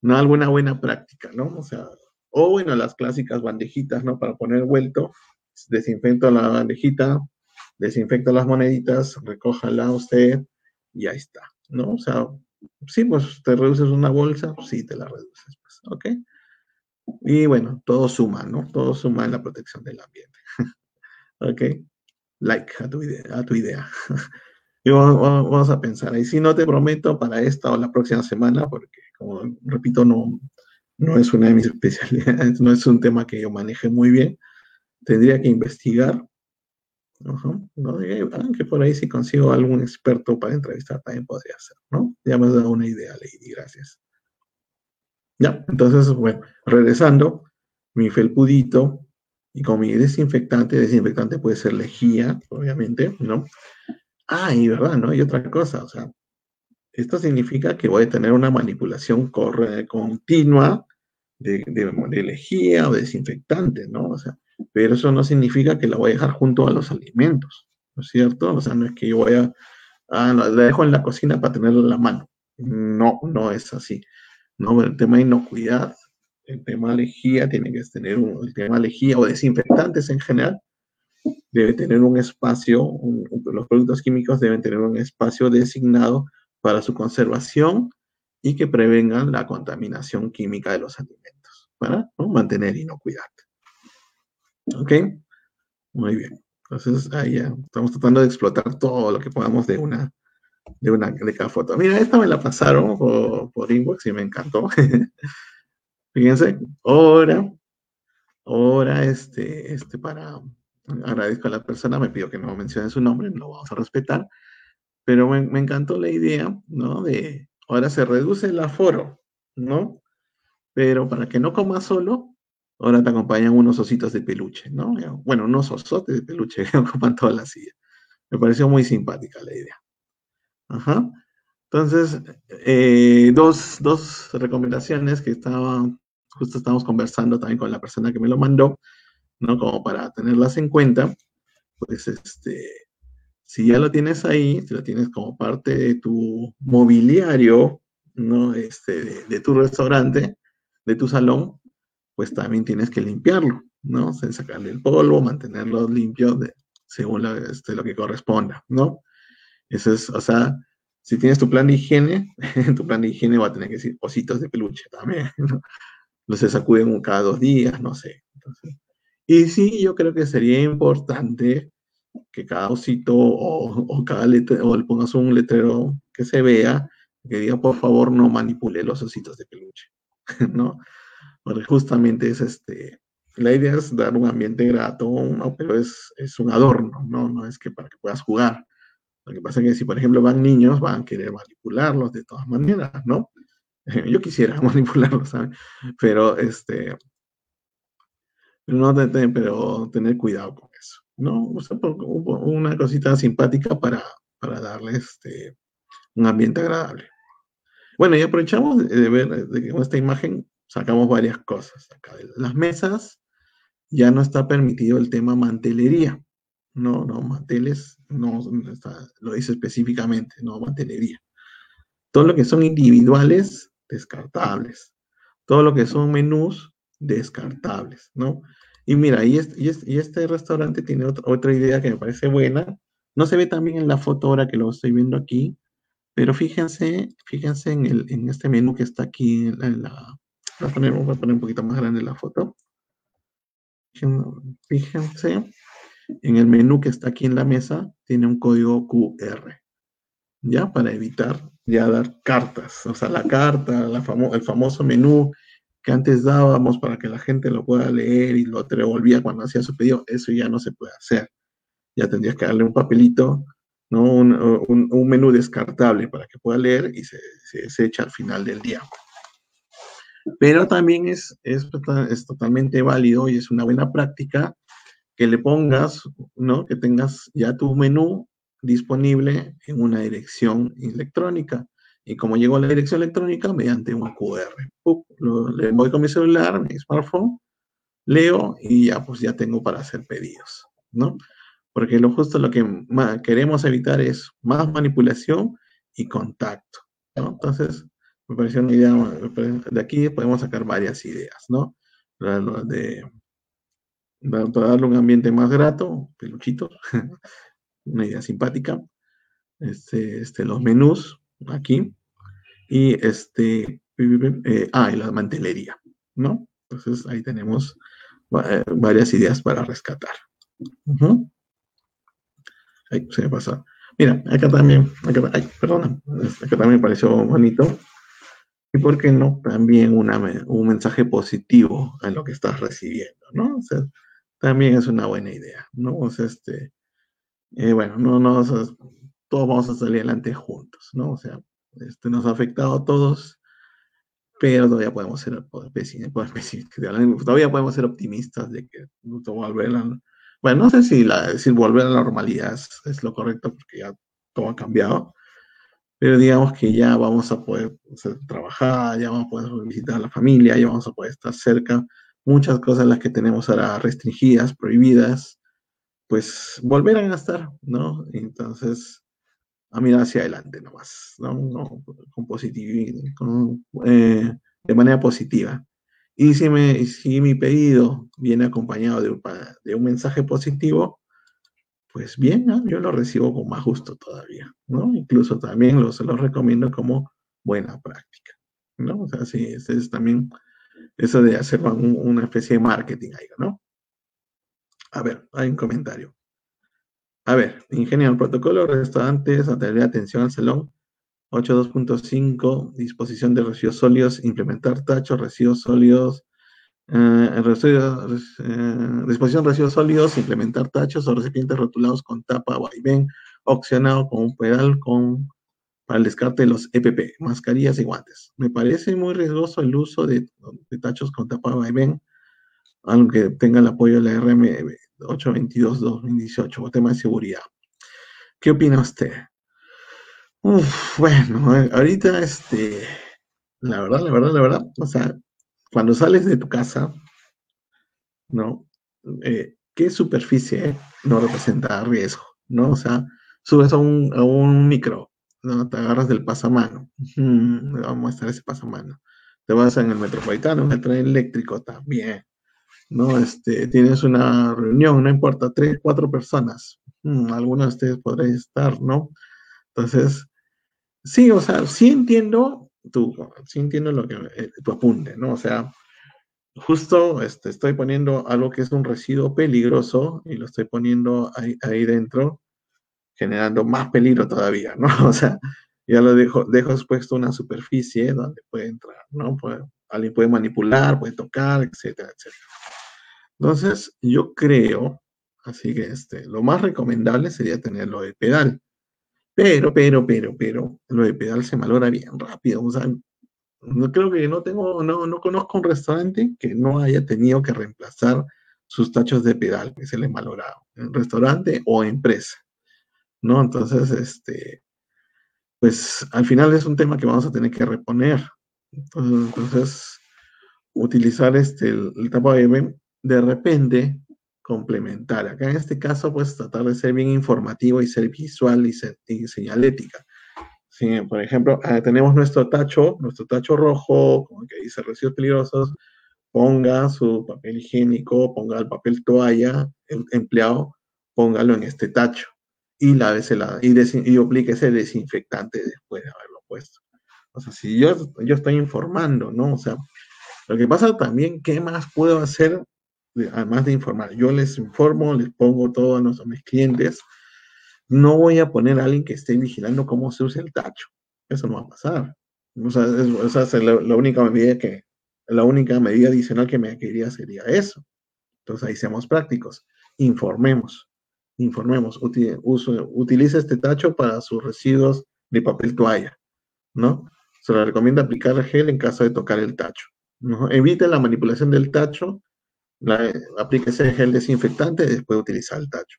No alguna buena práctica, ¿no? O sea, o bueno, las clásicas bandejitas, ¿no? Para poner vuelto, desinfecto la bandejita, desinfecto las moneditas, recójala usted y ahí está, ¿no? O sea, sí, pues te reduces una bolsa, sí te la reduces, pues, ¿ok? Y bueno, todo suma, ¿no? Todo suma en la protección del ambiente. ok. Like a tu idea. A tu idea. y vamos, a pensar. Y si no te prometo para esta o la próxima semana, porque como repito, no, no es una de mis especialidades, no es un tema que yo maneje muy bien. Tendría que investigar. ¿no? Que por ahí si consigo algún experto para entrevistar también podría ser, ¿no? Ya me has dado una idea, Lady, gracias. Ya, entonces, bueno, regresando, mi felpudito y con mi desinfectante, desinfectante puede ser lejía, obviamente, ¿no? Ah, y verdad, ¿no? Y otra cosa, o sea, esto significa que voy a tener una manipulación continua de, de, lejía o desinfectante, ¿no? O sea, pero eso no significa que la voy a dejar junto a los alimentos, ¿no es cierto? O sea, no es que yo voy a, ah, la dejo en la cocina para tenerla en la mano. No, no es así. ¿no? El tema de inocuidad, el tema de lejía, tiene que tener un, el tema de lejía o desinfectantes en general, debe tener un espacio, los productos químicos deben tener un espacio designado para su conservación y que prevengan la contaminación química de los alimentos, para mantener inocuidad. ¿Ok? Muy bien. Entonces, ahí ya estamos tratando de explotar todo lo que podamos de una de una de cada foto. Mira, esta me la pasaron por, inbox y me encantó. Fíjense, ahora, ahora, este, este, para, agradezco a la persona, me pido que no mencione su nombre, lo vamos a respetar, pero me, encantó la idea, ¿no? De, ahora se reduce el aforo, ¿no? Pero para que no comas solo, ahora te acompañan unos ositos de peluche, ¿no? Bueno, unos osotes de peluche que ocupan toda la silla. Me pareció muy simpática la idea. Ajá. Entonces, eh, dos, dos, recomendaciones que estaba, justo estábamos conversando también con la persona que me lo mandó, ¿no? Como para tenerlas en cuenta, pues este, si ya lo tienes ahí, si lo tienes como parte de tu mobiliario, ¿no? Este, de, tu restaurante, de tu salón, pues también tienes que limpiarlo, ¿no? sacarle el polvo, mantenerlo limpio de, según este, lo que corresponda, ¿no? Eso es, o sea, si tienes tu plan de higiene, tu plan de higiene va a tener que decir ositos de peluche también, ¿no? Los se sacuden cada dos días, no sé. y sí, yo creo que sería importante que cada osito o, cada letrero, o le pongas un letrero que se vea, que diga, por favor, no manipule los ositos de peluche, ¿no? Porque justamente es este, la idea es dar un ambiente grato, ¿no? pero es, es un adorno, ¿no? No es que para que puedas jugar. Lo que pasa es que si, por ejemplo, van niños, van a querer manipularlos de todas maneras, ¿no? Yo quisiera manipularlos, ¿sabes? Pero, este, no, pero tener cuidado con ¿no? O sea, una cosita simpática para, para darle este, un ambiente agradable. Bueno, y aprovechamos de ver, de que con esta imagen sacamos varias cosas. Acá las mesas ya no está permitido el tema mantelería. No, no, manteles, no, lo dice específicamente, no mantelería. Todo lo que son individuales, descartables. Todo lo que son menús, descartables, ¿no? Y mira, y este, y este, restaurante tiene otra, idea que me parece buena. No se ve también en la foto ahora que lo estoy viendo aquí, pero fíjense, fíjense en, el, en este menú que está aquí en la... Voy a, poner, voy a poner un poquito más grande la foto. Fíjense en el menú que está aquí en la mesa, tiene un código QR, ¿ya? Para evitar ya dar cartas, o sea, la carta, el famoso menú que antes dábamos para que la gente lo pueda leer y lo devolvía cuando hacía su pedido, eso ya no se puede hacer. Ya tendrías que darle un papelito, ¿no? Un, menú descartable para que pueda leer y se, se, echa al final del día. Pero también es, es, es totalmente válido y es una buena práctica que le pongas, ¿no? Que tengas ya tu menú disponible en una dirección electrónica. Y como llegó a la dirección electrónica, mediante un QR. le voy con mi celular, mi smartphone, leo y ya pues ya tengo para hacer pedidos, ¿no? Porque lo justo lo que queremos evitar es más manipulación y contacto, ¿no? Entonces, me pareció una idea, de aquí podemos sacar varias ideas, ¿no? De para darle un ambiente más grato, peluchito, una idea simpática. Este, este, los menús aquí y este, eh, ah, y la mantelería, ¿no? Entonces ahí tenemos eh, varias ideas para rescatar. Ahí se me pasa. Mira, acá también, acá, ay, perdona, acá también me pareció bonito. Y por qué no, también una, un mensaje positivo en lo que estás recibiendo, ¿no? O sea, también es una buena idea, ¿no? O sea, este, eh, bueno, no, no, todos vamos a salir adelante juntos, ¿no? O sea, este nos ha afectado a todos, pero todavía podemos ser todavía podemos ser optimistas de que volver a, bueno, no sé si, la, volver a la normalidad es, lo correcto porque ya todo ha cambiado, pero digamos que ya vamos a poder trabajar, ya vamos a poder visitar a la familia, ya vamos a poder estar cerca, muchas cosas las que tenemos ahora restringidas, prohibidas, pues volverán a estar, ¿no? Entonces, a mirar hacia adelante nomás, ¿no? eh, de manera positiva. Y si, me, si mi pedido viene acompañado de de un mensaje positivo, pues bien, yo lo recibo con más gusto todavía, ¿no? Incluso también lo, se lo recomiendo como buena práctica, ¿no? O sea, sí, ese es también eso de hacer una especie de marketing ahí, ¿no? A ver, hay un comentario. A ver, ingeniero, protocolo, restaurantes, atender atención al salón, 8.2.5, disposición de residuos sólidos, implementar tachos, residuos sólidos, eh, eh, disposición de residuos sólidos, implementar tachos o recipientes rotulados con tapa vaivén, opcionado con un pedal con, para el descarte de los EPP, mascarillas y guantes. Me parece muy riesgoso el uso de, tachos con tapa vaivén, aunque tenga el apoyo de la RM 822-2018, tema de seguridad. ¿Qué opina usted? bueno, eh, ahorita, este, la verdad, la verdad, la verdad, o sea, cuando sales de tu casa, ¿no? Eh, ¿Qué superficie no representa riesgo? ¿No? O sea, subes a un, a un micro, ¿no? Te agarras del pasamano. vamos a mostrar ese pasamano. Te vas en el metropolitano, en el tren eléctrico también. ¿No? Este, tienes una reunión, no importa, tres, cuatro personas, mm, algunos de ustedes podréis estar, ¿no? Entonces, sí, o sea, sí entiendo tu, sí entiendo lo que, eh, tu apunte, ¿no? O sea, justo este, estoy poniendo algo que es un residuo peligroso y lo estoy poniendo ahí, ahí dentro, generando más peligro todavía, ¿no? O sea, ya lo dejo, dejo expuesto una superficie donde puede entrar, ¿no? Puede, alguien puede manipular, puede tocar, etcétera, etcétera. Entonces, yo creo, así que este, lo más recomendable sería tenerlo de pedal. Pero, pero, pero, pero, lo de pedal se malora bien rápido. O sea, no creo que no tengo, no, no conozco un restaurante que no haya tenido que reemplazar sus tachos de pedal que se le malorado, en restaurante o empresa. ¿No? Entonces, este, pues al final es un tema que vamos a tener que reponer. Entonces, utilizar este, el, el tapa de de repente complementar. Acá en este caso, pues tratar de ser bien informativo y ser visual y, señalética. por ejemplo, ah, tenemos nuestro tacho, nuestro tacho rojo, como que dice residuos peligrosos, ponga su papel higiénico, ponga el papel toalla, el empleado, póngalo en este tacho y la y, y aplique ese desinfectante después de haberlo puesto. O sea, si yo, yo estoy informando, ¿no? O sea, lo que pasa también, ¿qué más puedo hacer además de informar, yo les informo, les pongo todo a, nuestros, mis clientes, no voy a poner a alguien que esté vigilando cómo se usa el tacho. Eso no va a pasar. O sea, esa es la, única medida que, la única medida adicional que me quería sería eso. Entonces ahí seamos prácticos. Informemos, informemos. utilice este tacho para sus residuos de papel toalla, ¿no? Se le recomienda aplicar gel en caso de tocar el tacho. ¿no? Evite la manipulación del tacho la, aplíquese gel desinfectante y después utilizar el tacho.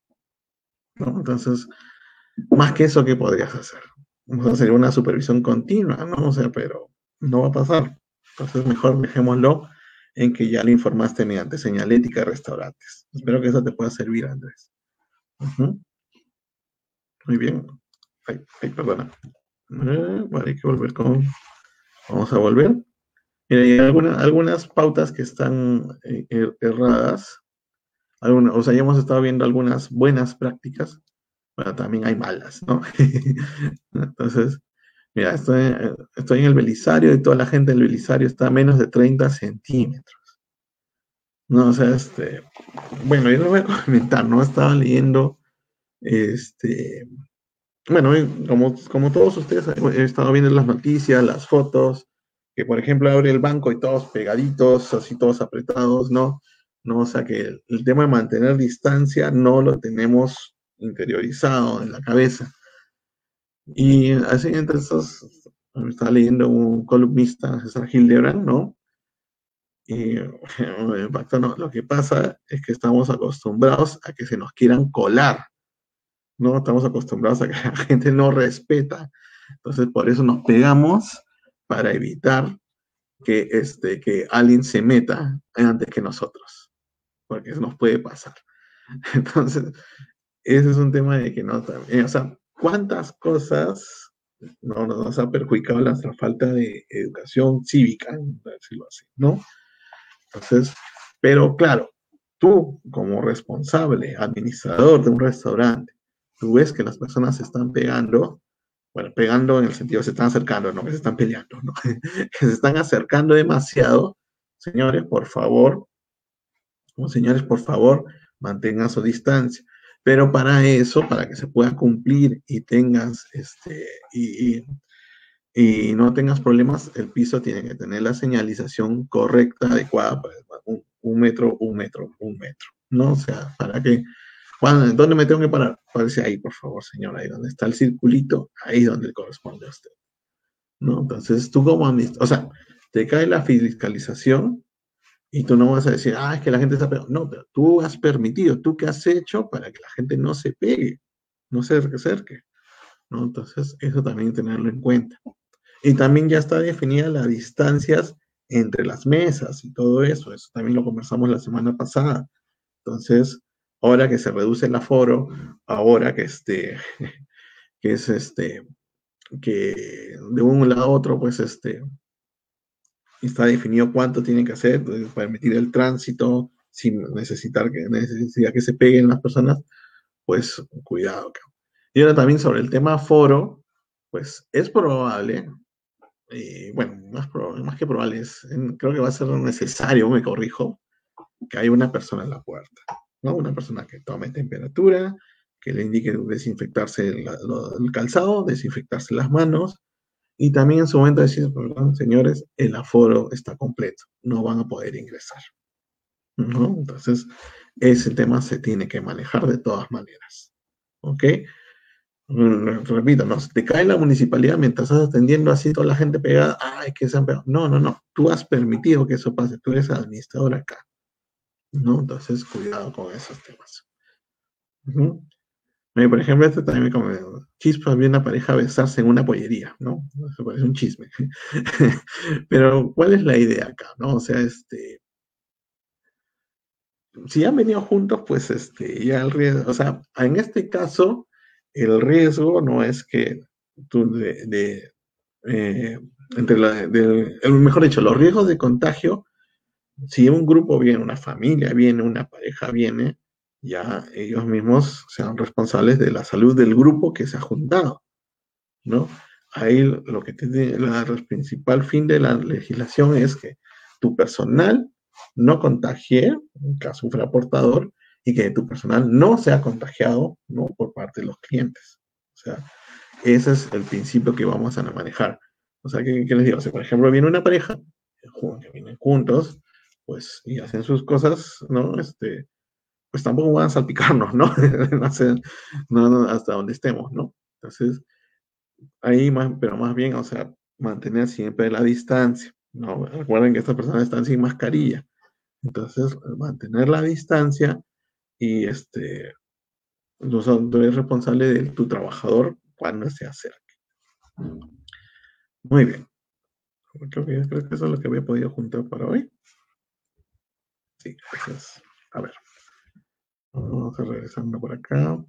Entonces, más que eso, ¿qué podrías hacer? Vamos a hacer una supervisión continua, ¿no? O sea, pero no va a pasar. Entonces, mejor dejémoslo en que ya le informaste mediante señalética de restaurantes. Espero que eso te pueda servir, Andrés. Muy bien. Ay, ay perdona. Eh, hay que volver con... Vamos a volver hay algunas pautas que están eh, er, erradas. o sea, ya hemos estado viendo algunas buenas prácticas, pero también hay malas, ¿no? Entonces, mira, estoy, estoy, en el Belisario y toda la gente del Belisario está a menos de 30 centímetros. No, o sea, este, bueno, yo lo voy a comentar, ¿no? Estaba leyendo, este, bueno, como, como todos ustedes, he estado viendo las noticias, las fotos, que por ejemplo abre el banco y todos pegaditos, así todos apretados, ¿no? No, o sea que el, el tema de mantener distancia no lo tenemos interiorizado en la cabeza. Y así entonces me estaba leyendo un columnista, César Hildebrand, ¿no? Y no, lo que pasa es que estamos acostumbrados a que se nos quieran colar, ¿no? Estamos acostumbrados a que la gente no respeta. Entonces, por eso nos pegamos para evitar que, este, que alguien se meta antes que nosotros, porque eso nos puede pasar. Entonces, ese es un tema de que no, también, o sea, ¿cuántas cosas no, nos ha perjudicado nuestra falta de educación cívica, decirlo así, ¿no? Entonces, pero claro, tú como responsable, administrador de un restaurante, tú ves que las personas se están pegando, bueno, pegando en el sentido se están acercando, no que se están peleando, ¿no? que se están acercando demasiado, señores, por favor, señores, por favor, mantengan su distancia. Pero para eso, para que se pueda cumplir y tengas, este, y, y, no tengas problemas, el piso tiene que tener la señalización correcta, adecuada, para un, un metro, un metro, un metro, ¿no? O sea, para que, ¿dónde me tengo que parar? Parece ahí, por favor, señor, ahí donde está el circulito, ahí donde corresponde a usted, ¿no? Entonces, tú como administrador, o sea, te cae la fiscalización, y tú no vas a decir, ah, es que la gente está pegando. No, pero tú has permitido, tú qué has hecho para que la gente no se pegue, no se acerque. ¿no? Entonces, eso también tenerlo en cuenta. Y también ya está definida las distancias entre las mesas y todo eso. Eso también lo conversamos la semana pasada. Entonces, ahora que se reduce el aforo, ahora que este, que es este, que de un lado a otro, pues este, está definido cuánto tienen que hacer para permitir el tránsito sin necesitar que, necesidad que se peguen las personas, pues cuidado. Y ahora también sobre el tema foro, pues es probable, y bueno, más, más que probable, es, creo que va a ser necesario, me corrijo, que haya una persona en la puerta, ¿no? Una persona que tome temperatura, que le indique desinfectarse el calzado, desinfectarse las manos, y también en su momento decir, perdón, señores, el aforo está completo, no van a poder ingresar. ¿No? Entonces, ese tema se tiene que manejar de todas maneras. ¿Ok? Repito, no, te cae la municipalidad mientras estás atendiendo así toda la gente pegada, ay, que se han pegado. No, no, no, tú has permitido que eso pase, tú eres administrador acá. ¿No? Entonces, cuidado con esos temas. Por ejemplo, este también me como chispas vi una pareja besarse en una pollería, ¿no? Eso parece un chisme. Pero, ¿cuál es la idea acá, no? O sea, este. Si han venido juntos, pues este, ya el riesgo, o sea, en este caso, el riesgo no es que tú de, eh, entre la, de, mejor dicho, los riesgos de contagio, si un grupo viene, una familia viene, una pareja viene, ya ellos mismos sean responsables de la salud del grupo que se ha juntado, ¿no? Ahí lo que tiene el principal fin de la legislación es que tu personal no contagie, en caso fuera portador, y que tu personal no sea contagiado, ¿no? Por parte de los clientes. O sea, ese es el principio que vamos a manejar. O sea, ¿qué, les digo? Si, por ejemplo, viene una pareja, que vienen juntos, pues, y hacen sus cosas, ¿no? Este, pues tampoco van a salpicarnos, ¿no? no, hasta donde estemos, ¿no? Entonces, ahí más, pero más bien, o sea, mantener siempre la distancia, ¿no? Recuerden que estas personas están sin mascarilla. Entonces, mantener la distancia y este, tú eres responsable de tu trabajador cuando se acerque. Muy bien. Creo que, creo que eso es lo que había podido juntar para hoy. Sí, gracias. A ver. Vamos a regresando por acá.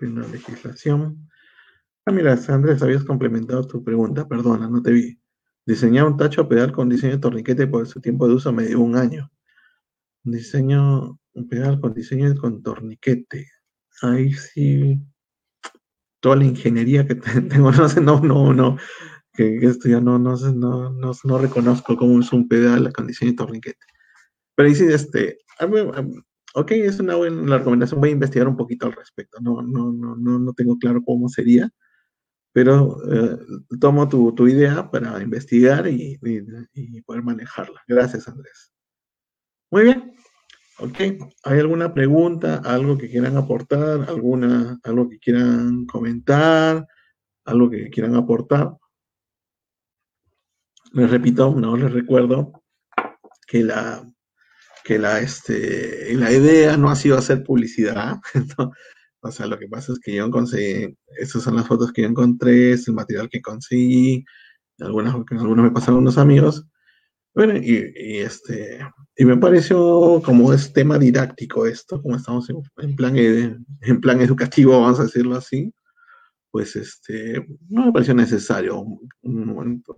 Una legislación. Ah, mira, Andrés, habías complementado tu pregunta, perdona, no te vi. Diseñar un tacho a pedal con diseño de torniquete por su tiempo de uso me dio un año. Diseño, un pedal con diseño con torniquete. Ahí sí. Toda la ingeniería que tengo, no sé, no, no, no. Que, esto ya no, no, no, no, no reconozco cómo es un pedal con diseño de torniquete. Pero dice, este, ok, es una buena recomendación, voy a investigar un poquito al respecto, no, no, no, no, no tengo claro cómo sería, pero eh, tomo tu, tu, idea para investigar y, y, poder manejarla. Gracias, Andrés. Muy bien. Ok, ¿hay alguna pregunta, algo que quieran aportar, alguna, algo que quieran comentar, algo que quieran aportar? Les repito, no les recuerdo que la, que la, este, la idea no ha sido hacer publicidad. O sea, lo que pasa es que yo conseguí, estas son las fotos que yo encontré, el material que conseguí, algunas, algunos me pasaron unos amigos. Bueno, y, este, y me pareció como es tema didáctico esto, como estamos en, plan, en plan educativo, vamos a decirlo así, pues este, no me pareció necesario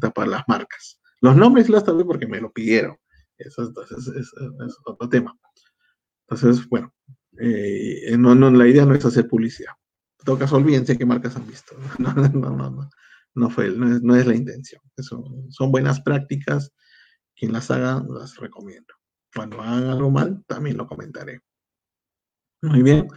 tapar las marcas. Los nombres los tapé porque me lo pidieron. Eso, es, otro tema. Entonces, bueno, eh, no, la idea no es hacer publicidad. En todo caso, olvídense qué marcas han visto. No, no, no, fue, no, es, la intención. son buenas prácticas. Quien las haga, las recomiendo. Cuando hagan algo mal, también lo comentaré. Muy bien.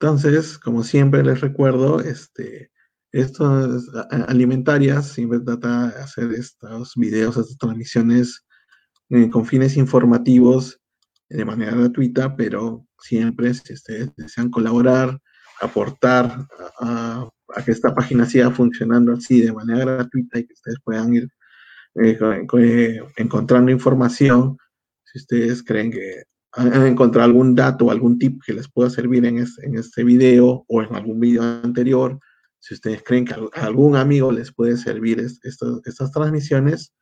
Entonces, como siempre les recuerdo, este, estas alimentarias siempre trata de hacer estos videos, estas transmisiones eh, con fines informativos de manera gratuita, pero siempre si ustedes desean colaborar, aportar a, que esta página siga funcionando así de manera gratuita y que ustedes puedan ir eh, eh, encontrando información, si ustedes creen que han encontrado algún dato o algún tip que les pueda servir en este, video o en algún video anterior, si ustedes creen que a algún amigo les puede servir estas transmisiones,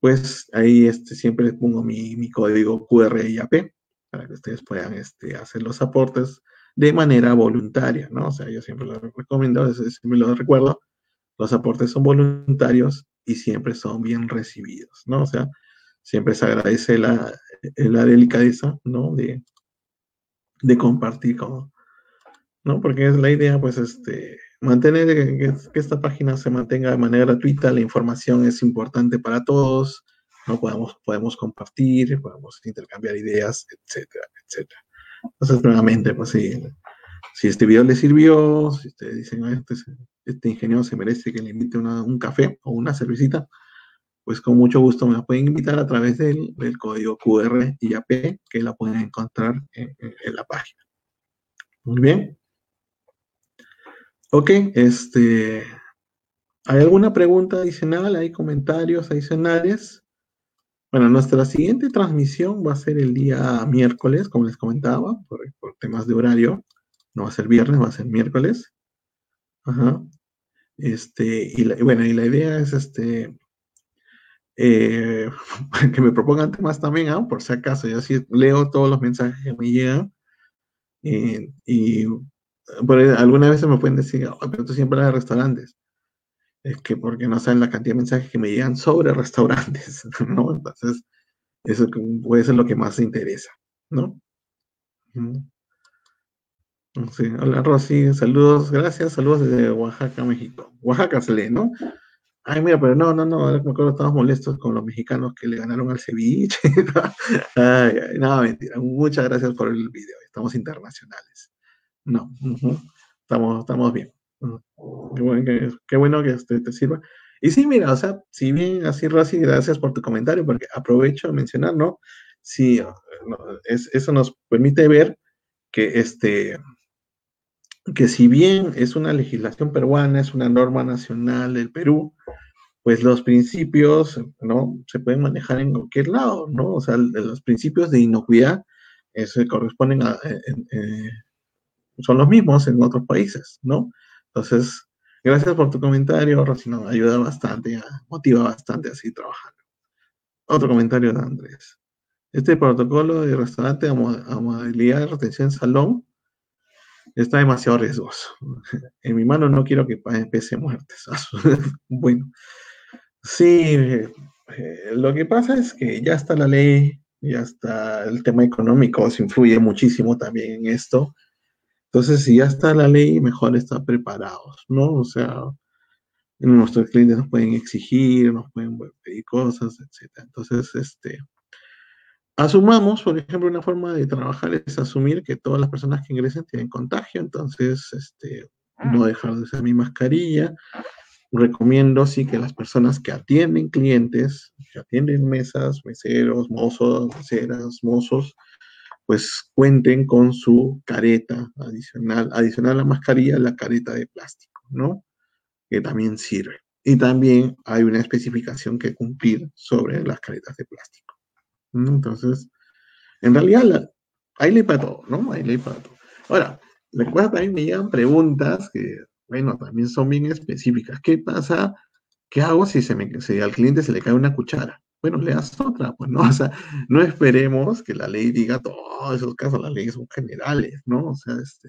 pues ahí este, siempre les pongo mi, código QR y AP para que ustedes puedan este, hacer los aportes de manera voluntaria, ¿no? O sea, yo siempre lo recomiendo, siempre lo recuerdo, los aportes son voluntarios y siempre son bien recibidos, ¿no? O sea, siempre se agradece la, la delicadeza, ¿no? De, de compartir como, ¿no? Porque es la idea, pues, este, mantener que, esta página se mantenga de manera gratuita, la información es importante para todos, no podemos, podemos compartir, podemos intercambiar ideas, etcétera, etcétera. Entonces, nuevamente, pues si, si este video les sirvió, si ustedes dicen, este, este ingeniero se merece que le invite un café o una cervecita, pues con mucho gusto me la pueden invitar a través del, código QR y AP que la pueden encontrar en la página. Muy bien. Ok, este, ¿hay alguna pregunta adicional? ¿Hay comentarios adicionales? Bueno, nuestra siguiente transmisión va a ser el día miércoles, como les comentaba, por, temas de horario. No va a ser viernes, va a ser miércoles. Ajá. Este, y, bueno, y la idea es este, eh, que me propongan temas también, ¿ah? por si acaso. Yo sí leo todos los mensajes que me llegan. Eh, y alguna vez me pueden decir, pero tú siempre hablas de restaurantes. Es que porque no saben la cantidad de mensajes que me llegan sobre restaurantes, ¿no? Entonces, eso puede ser lo que más interesa, ¿no? Sí. Hola Rosy, saludos, gracias, saludos desde Oaxaca, México. Oaxaca se lee, ¿no? Ay, mira, pero no, no, no, ahora me acuerdo, estamos molestos con los mexicanos que le ganaron al ceviche. ay, ay, no, mentira. Muchas gracias por el video, estamos internacionales. No, estamos, estamos bien. Qué bueno que, te, sirva. Y sí, mira, o sea, si bien así, Rosy, gracias por tu comentario, porque aprovecho a mencionar, ¿no? Sí, es, eso nos permite ver que este que si bien es una legislación peruana, es una norma nacional del Perú, pues los principios, ¿no? Se pueden manejar en cualquier lado, ¿no? O sea, los principios de inocuidad eh, se corresponden a, eh, son los mismos en otros países, ¿no? Entonces, gracias por tu comentario, Rocino, ayuda bastante, motiva bastante a seguir trabajando. Otro comentario de Andrés. Este protocolo de restaurante a, modalidad de retención en salón está demasiado riesgoso. En mi mano no quiero que empiece muertes. bueno, sí, eh, lo que pasa es que ya está la ley, ya está el tema económico, se influye muchísimo también en esto. Entonces, si ya está la ley, mejor estar preparados, ¿no? O sea, nuestros clientes nos pueden exigir, nos pueden pedir cosas, etc. Entonces, este, Asumamos, por ejemplo, una forma de trabajar es asumir que todas las personas que ingresen tienen contagio, entonces este, no dejar de usar mi mascarilla. Recomiendo sí que las personas que atienden clientes, que atienden mesas, meseros, mozos, meseras, mozos, pues cuenten con su careta adicional, adicional a la mascarilla, la careta de plástico, ¿no? Que también sirve. Y también hay una especificación que cumplir sobre las caretas de plástico. Entonces, en realidad hay ley para todo, ¿no? Hay ley para todo. Ahora, recuerda también me llegan preguntas que, bueno, también son bien específicas. ¿Qué pasa? ¿Qué hago si, se me, si al cliente se le cae una cuchara? Bueno, le das otra, pues, ¿no? O sea, no esperemos que la ley diga todos esos casos, las leyes son generales, ¿no? O sea, este,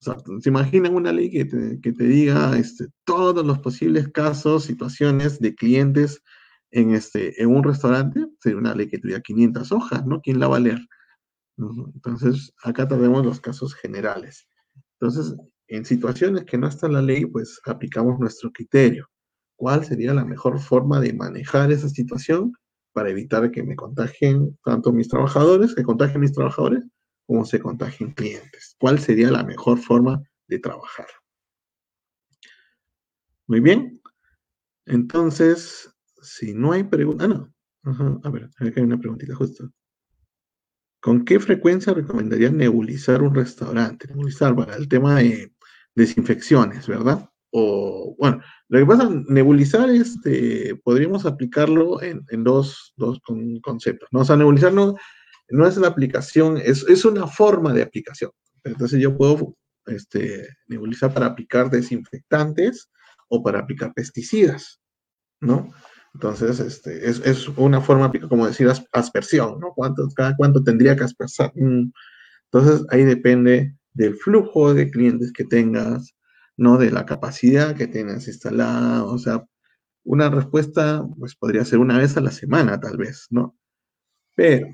o sea, ¿se imaginan una ley que te, que te diga este, todos los posibles casos, situaciones de clientes en, este, en un restaurante? Sería una ley que tuviera 500 hojas, ¿no? ¿Quién la va a leer? Entonces, acá tenemos los casos generales. Entonces, en situaciones que no está la ley, pues aplicamos nuestro criterio. ¿Cuál sería la mejor forma de manejar esa situación para evitar que me contagien tanto mis trabajadores, que contagien mis trabajadores, cómo se contagian clientes. ¿Cuál sería la mejor forma de trabajar? Muy bien. Entonces, si no hay pregunta, ah, no. A ver, acá hay una preguntita justo. ¿Con qué frecuencia recomendaría nebulizar un restaurante? Nebulizar para el tema de desinfecciones, ¿verdad? O, bueno, lo que pasa, nebulizar, este, podríamos aplicarlo en, dos, conceptos, ¿no? O sea, nebulizar no, no es la aplicación, es, es una forma de aplicación. Entonces yo puedo este, nebulizar para aplicar desinfectantes o para aplicar pesticidas, ¿no? Entonces, este, es, es una forma, como decir, aspersión, ¿no? ¿Cuánto, cada cuánto tendría que aspersar? Mm. Entonces, ahí depende del flujo de clientes que tengas, ¿no? De la capacidad que tengas instalada, o sea, una respuesta, pues podría ser una vez a la semana, tal vez, ¿no? Pero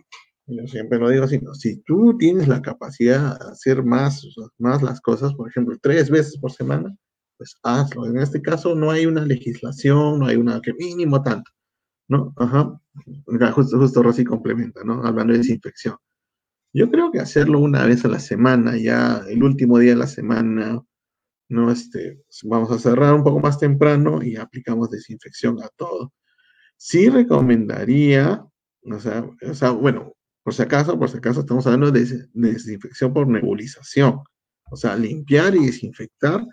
yo siempre lo digo así, si tú tienes la capacidad de hacer más, más las cosas, por ejemplo, tres veces por semana, pues hazlo. En este caso no hay una legislación, no hay una que mínimo tanto, ¿no? Ajá. Justo, justo Rosy complementa, ¿no? Hablando de desinfección. Yo creo que hacerlo una vez a la semana, ya el último día de la semana, ¿no? Este, vamos a cerrar un poco más temprano y aplicamos desinfección a todo. Sí recomendaría, o sea, o sea bueno, por si acaso, por si acaso estamos hablando de, desinfección por nebulización. O sea, limpiar y desinfectar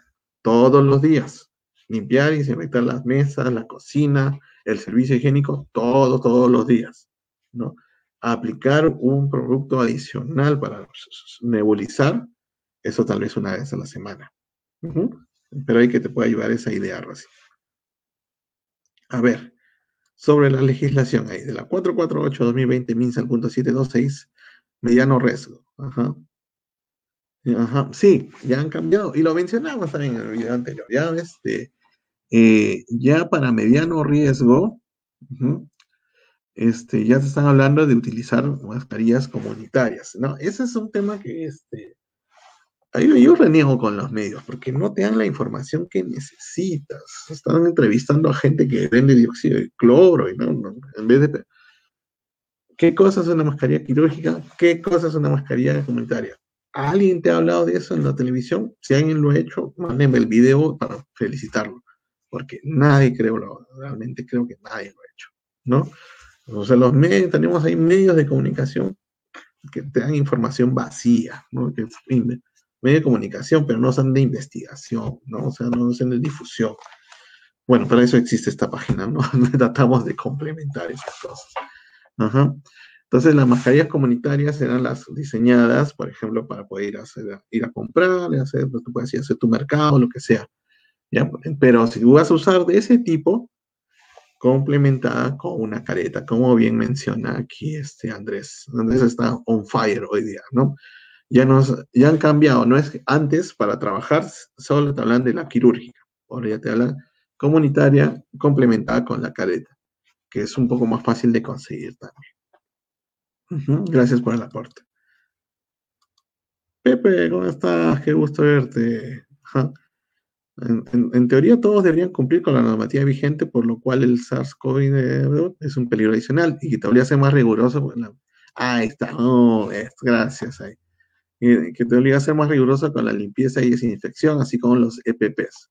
todos los días. Limpiar y desinfectar las mesas, la cocina, el servicio higiénico, todos, todos los días. ¿no? Aplicar un producto adicional para nebulizar, eso tal vez una vez a la semana. Pero hay que te puede ayudar esa idea, Rosy. A ver, sobre la legislación ahí, de la 448-2020, MINSA, punto 726, mediano riesgo. Ajá. Ajá. Sí, ya han cambiado. Y lo mencionamos también en el video anterior. Ya, este, eh, ya para mediano riesgo, este, ya se están hablando de utilizar mascarillas comunitarias. ¿no? Ese es un tema que este, yo, reniego con los medios porque no te dan la información que necesitas. Están entrevistando a gente que vende dióxido de cloro y no, en vez de... ¿Qué cosa es una mascarilla quirúrgica? ¿Qué cosa es una mascarilla comunitaria? ¿Alguien te ha hablado de eso en la televisión? Si alguien lo ha hecho, mándenme el video para felicitarlo, porque nadie creo, realmente creo que nadie lo ha hecho, ¿no? O sea, los medios, tenemos ahí medios de comunicación que te dan información vacía, ¿no? Que medio de comunicación, pero no son de investigación, ¿no? O sea, no son de difusión. Bueno, para eso existe esta página, ¿no? Tratamos de complementar esas cosas. Ajá. Entonces, las mascarillas comunitarias serán las diseñadas, por ejemplo, para poder ir a, hacer, ir a comprar, hacer, pues, tú puedes ir a hacer tu mercado, lo que sea. ¿ya? Pero si vas a usar de ese tipo, complementada con una careta, como bien menciona aquí este Andrés. Andrés está on fire hoy día, ¿no? Ya, nos, ya han cambiado. No es antes para trabajar solo te hablan de la quirúrgica, ahora ya te hablan comunitaria complementada con la careta, que es un poco más fácil de conseguir también. Gracias por el aporte. Pepe, ¿cómo estás? Qué gusto verte. En, teoría todos deberían cumplir con la normativa vigente, por lo cual el SARS-CoV es un peligro adicional y que te ser más riguroso. Ahí está. Gracias. Ahí. Que te obliga a ser más riguroso con la limpieza y desinfección, así como los EPPs.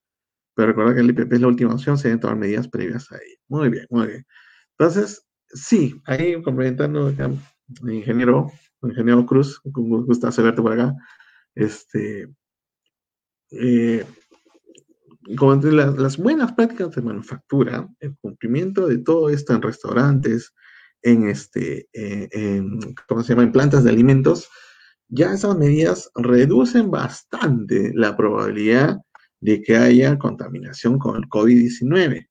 Pero recuerda que el EPP es la última opción, se deben tomar medidas previas ahí. Muy bien, muy bien. Entonces, sí, ahí complementando el ingeniero, ingeniero Cruz, gusta verte por acá. Este, eh, como entre las, buenas prácticas de manufactura, el cumplimiento de todo esto en restaurantes, en este, eh, en, ¿cómo se llama? En plantas de alimentos, ya esas medidas reducen bastante la probabilidad de que haya contaminación con el COVID-19,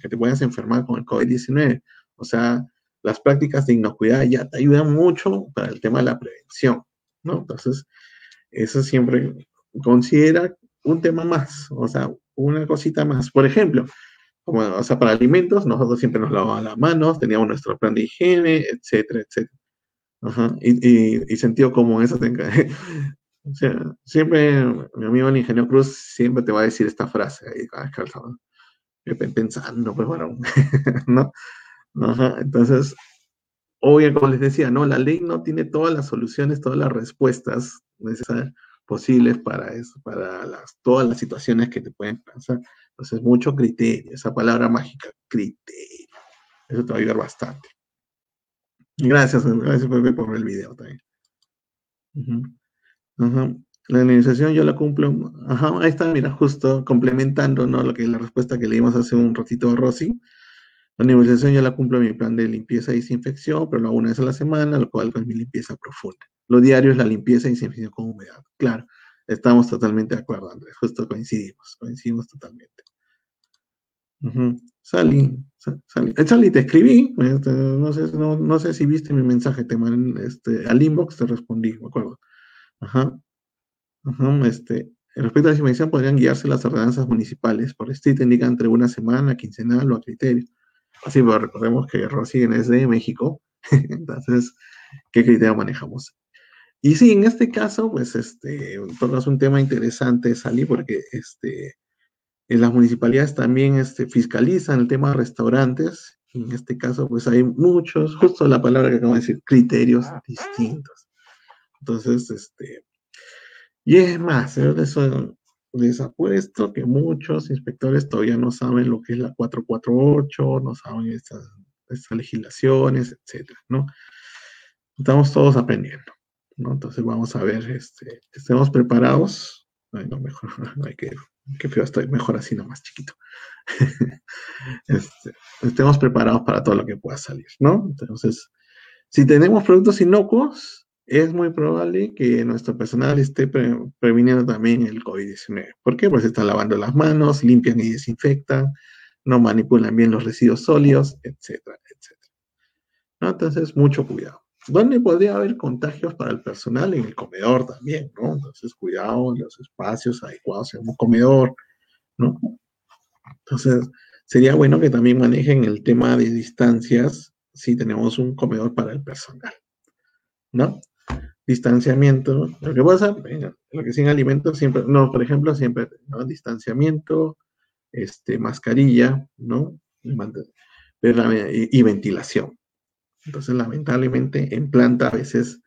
que te puedas enfermar con el COVID-19. O sea, las prácticas de inocuidad ya te ayudan mucho para el tema de la prevención, ¿no? Entonces, eso siempre considera un tema más, o sea, una cosita más. Por ejemplo, como, o sea, para alimentos, nosotros siempre nos lavábamos las manos, teníamos nuestro plan de higiene, etcétera, etcétera. Ajá. Y, y, sentido común, eso tenga. o sea, siempre, mi amigo el ingeniero Cruz siempre te va a decir esta frase ahí, pensando, pues bueno, ¿no? Ajá. Entonces, obvio, como les decía, no, la ley no tiene todas las soluciones, todas las respuestas necesarias posibles para eso, para las, todas las situaciones que te pueden pasar. Entonces, mucho criterio, esa palabra mágica, criterio. Eso te va a ayudar bastante. Gracias, gracias por ver el video también. La administración yo la cumplo. Ajá, ahí está, mira, justo complementando, ¿no? Lo que la respuesta que leímos hace un ratito a Rosy. La administración yo la cumplo en mi plan de limpieza y desinfección, pero lo hago una vez a la semana, lo cual es mi limpieza profunda. Lo diario es la limpieza y desinfección con humedad. Claro, estamos totalmente de acuerdo, Andrés. Justo coincidimos, coincidimos totalmente. Salí, salí, te escribí, este, no, sé, no, sé si viste mi mensaje, te mandé, este, al inbox te respondí, me acuerdo. Ajá. Ajá, este, respecto a la desinfección, podrían guiarse las ordenanzas municipales. Por este te indican entre una semana, quincenal o a criterio. Así, pero recordemos que Rosy es de México, entonces, ¿qué criterio manejamos? Y sí, en este caso, pues, este, todo es un tema interesante, Salí, porque este, las municipalidades también este, fiscalizan el tema de restaurantes. En este caso, pues hay muchos, justo la palabra que acabo de decir, criterios distintos. Entonces, este, y es más, yo les, apuesto que muchos inspectores todavía no saben lo que es la 448, no saben estas, estas legislaciones, etcétera, ¿no? Estamos todos aprendiendo. Entonces vamos a ver, este, estemos preparados. Ay, no, mejor, ay, qué, qué feo estoy, mejor así nomás chiquito. Este, estemos preparados para todo lo que pueda salir, ¿no? Entonces, si tenemos productos inocuos, es muy probable que nuestro personal esté previniendo también el COVID-19. ¿Por qué? Porque están lavando las manos, limpian y desinfectan, no manipulan bien los residuos sólidos, etcétera, etcétera. Entonces, mucho cuidado. ¿Dónde podría haber contagios para el personal? En el comedor también, ¿no? Entonces, cuidado los espacios adecuados en un comedor, ¿no? Entonces, sería bueno que también manejen el tema de distancias si tenemos un comedor para el personal, ¿no? Distanciamiento. Lo que pasa, lo que sin alimentos siempre, no, por ejemplo, siempre, ¿no? Distanciamiento, este, mascarilla, ¿no? y ventilación. Entonces, lamentablemente, en planta a veces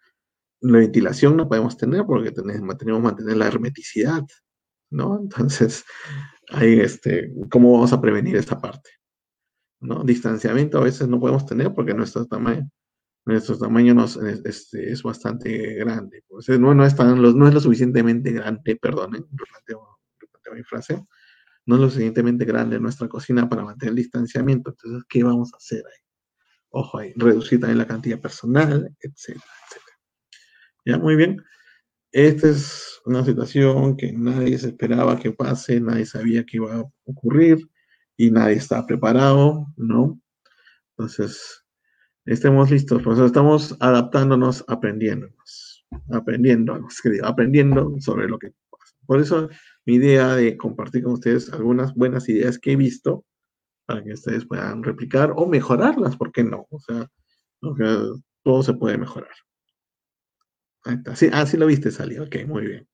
la ventilación no podemos tener porque tenemos, que mantener la hermeticidad, ¿no? Entonces, ahí, este, ¿cómo vamos a prevenir esta parte? ¿No? Distanciamiento a veces no podemos tener porque nuestro tamaño, nuestro tamaño nos, este, es bastante grande. Pues, no, no, es no es lo suficientemente grande, perdonen, replanteo, mi frase, no es lo suficientemente grande nuestra cocina para mantener el distanciamiento. Entonces, ¿qué vamos a hacer ahí? Ojo ahí, reducir también la cantidad personal, etcétera, etcétera. Ya, muy bien. Esta es una situación que nadie se esperaba que pase, nadie sabía que iba a ocurrir y nadie estaba preparado, ¿no? Entonces, estemos listos, por eso estamos adaptándonos, aprendiéndonos, aprendiéndonos, aprendiendo sobre lo que pasa. Por eso mi idea de compartir con ustedes algunas buenas ideas que he visto para que ustedes puedan replicar o mejorarlas, ¿por qué no? O sea, todo se puede mejorar. Ahí está. Sí, ah, lo viste, salió. Ok, muy bien.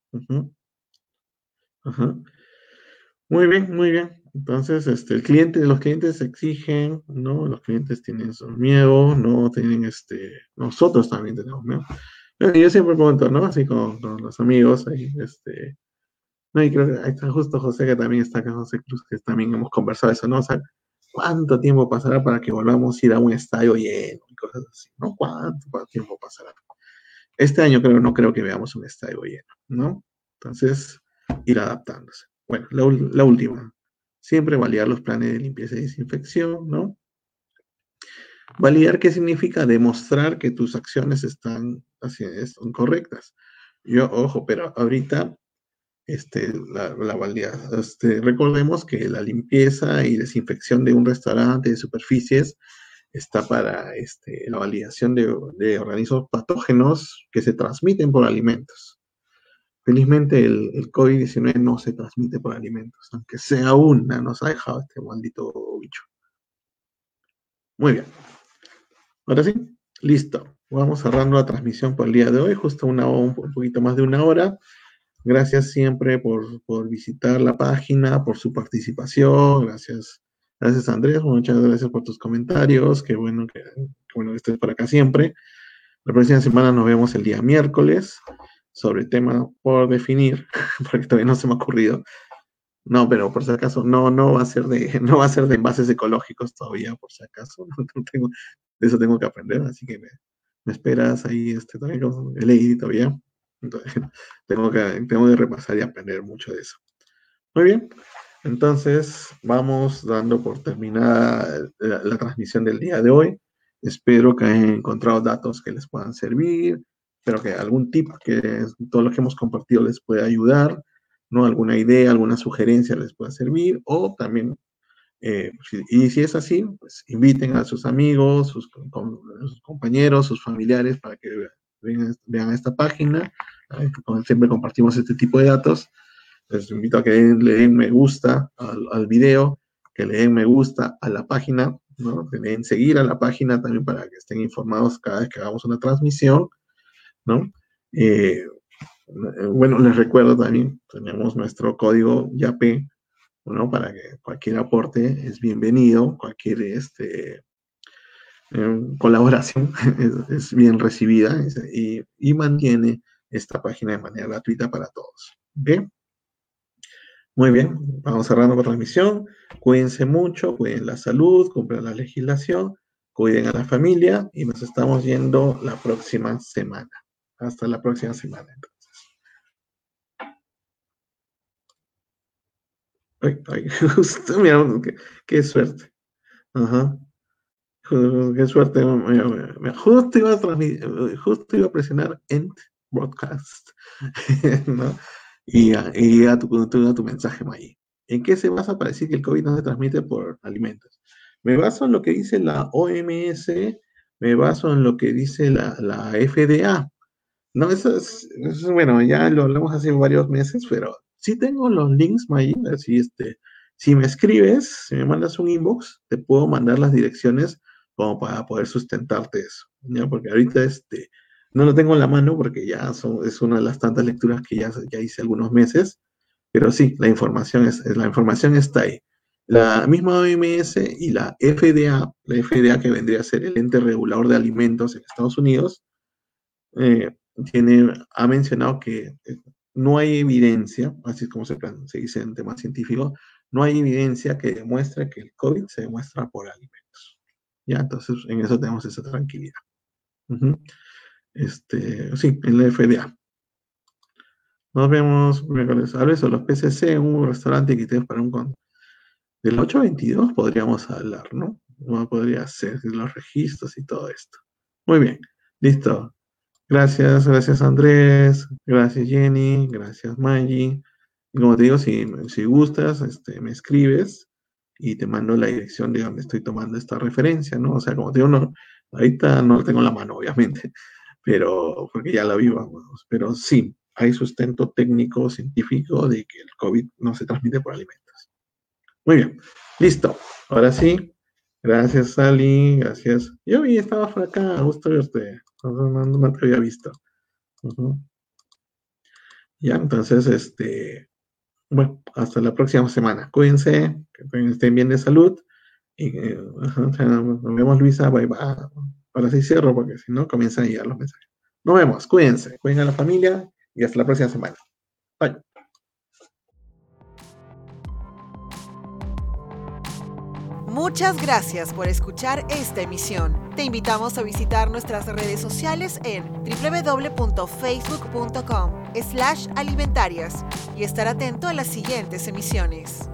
Muy bien, muy bien. Entonces, este, el cliente, los clientes exigen, ¿no? Los clientes tienen su miedo, ¿no? Tienen, este, nosotros también tenemos miedo. yo siempre comento, ¿no? Así con, los amigos, ahí, este, no, y creo que ahí está justo José, que también está acá, José Cruz, que también hemos conversado eso, ¿no? O ¿cuánto tiempo pasará para que volvamos a ir a un estadio lleno cosas así, ¿no? ¿Cuánto tiempo pasará? Este año creo, no creo que veamos un estadio lleno, ¿no? Entonces, ir adaptándose. Bueno, la, última. Siempre validar los planes de limpieza y desinfección, ¿no? Validar qué significa demostrar que tus acciones están son correctas. Yo, ojo, pero ahorita este, la, la este, recordemos que la limpieza y desinfección de un restaurante, de superficies, está para este, la validación de, de, organismos patógenos que se transmiten por alimentos. Felizmente el, el COVID-19 no se transmite por alimentos, aunque sea una, nos ha dejado este maldito bicho. Muy bien. Ahora sí, listo. Vamos cerrando la transmisión por el día de hoy, justo una, un poquito más de una hora. Gracias siempre por, por visitar la página, por su participación. Gracias Gracias, Andrés. Muchas gracias por tus comentarios. Qué bueno que, bueno estés por acá siempre. La próxima semana nos vemos el día miércoles sobre el tema por definir, porque todavía no se me ha ocurrido. No, pero por si acaso, no, no va a ser de, no va a ser de envases ecológicos todavía, por si acaso. tengo, de eso tengo que aprender, así que me, esperas ahí, este, todavía leí todavía. Tengo que, tengo que repasar y aprender mucho de eso. Muy bien. Entonces, vamos dando por terminada la, transmisión del día de hoy. Espero que hayan encontrado datos que les puedan servir. Espero que algún tip que todo lo que hemos compartido les pueda ayudar, ¿no? Alguna idea, alguna sugerencia les pueda servir. O también, eh, y si es así, pues inviten a sus amigos, sus, compañeros, sus familiares para que vean, vean esta página. Siempre compartimos este tipo de datos les invito a que le den me gusta al, video, que le den me gusta a la página, ¿no? Que le den seguir a la página también para que estén informados cada vez que hagamos una transmisión, ¿no? Eh, bueno, les recuerdo también, tenemos nuestro código YAP, ¿no? Para que cualquier aporte es bienvenido, cualquier este, eh, colaboración es, bien recibida y, mantiene esta página de manera gratuita para todos. ¿Bien? Muy bien, vamos cerrando la transmisión. Cuídense mucho, cuiden la salud, cumplan la legislación, cuiden a la familia y nos estamos yendo la próxima semana. Hasta la próxima semana. Ay, ay, justo, qué, suerte. Ajá. Qué suerte. Justo iba a, justo iba a presionar End Broadcast. y, y a, tu, mensaje, May. ¿En qué se basa para decir que el COVID no se transmite por alimentos? Me baso en lo que dice la OMS, me baso en lo que dice la, la FDA. No, eso es, bueno, ya lo hablamos hace varios meses, pero sí tengo los links, May, así este, si me escribes, si me mandas un inbox, te puedo mandar las direcciones como para poder sustentarte eso. Porque ahorita, este, no lo tengo en la mano porque ya es una de las tantas lecturas que ya, ya hice algunos meses, pero sí, la información, es, la información está ahí. La misma OMS y la FDA, la FDA que vendría a ser el ente regulador de alimentos en Estados Unidos, eh, tiene, ha mencionado que eh, no hay evidencia, así es como se, se dice en temas científicos, no hay evidencia que demuestre que el COVID se demuestra por alimentos. Ya, entonces en eso tenemos esa tranquilidad. Este, sí, en la FDA. Nos vemos miércoles. A veces los PCC un restaurante que tenemos para un con. Del 822 podríamos hablar, ¿no? ¿Cómo podría ser los registros y todo esto? Muy bien, listo. Gracias, gracias Andrés, gracias Jenny, gracias Maggie. Como te digo, si, si gustas, este, me escribes y te mando la dirección de donde estoy tomando esta referencia, ¿no? O sea, como te digo, no, ahorita no la tengo en la mano, obviamente, pero porque ya la vivamos, pero sí, hay sustento técnico, científico de que el COVID no se transmite por alimentos. Muy bien, listo. Ahora sí, gracias Sally, gracias. Yo vi, estaba por acá, gusto verte, no, no, te había visto. Ya, entonces, este, bueno, hasta la próxima semana. Cuídense, que estén bien de salud. Y eh, nos vemos, Luisa. Bye, bye. Ahora sí cierro porque si no comienzan a llegar los mensajes. Nos vemos, cuídense, cuiden a la familia y hasta la próxima semana. Muchas gracias por escuchar esta emisión. Te invitamos a visitar nuestras redes sociales en www.facebook.com slash alimentarias y estar atento a las siguientes emisiones.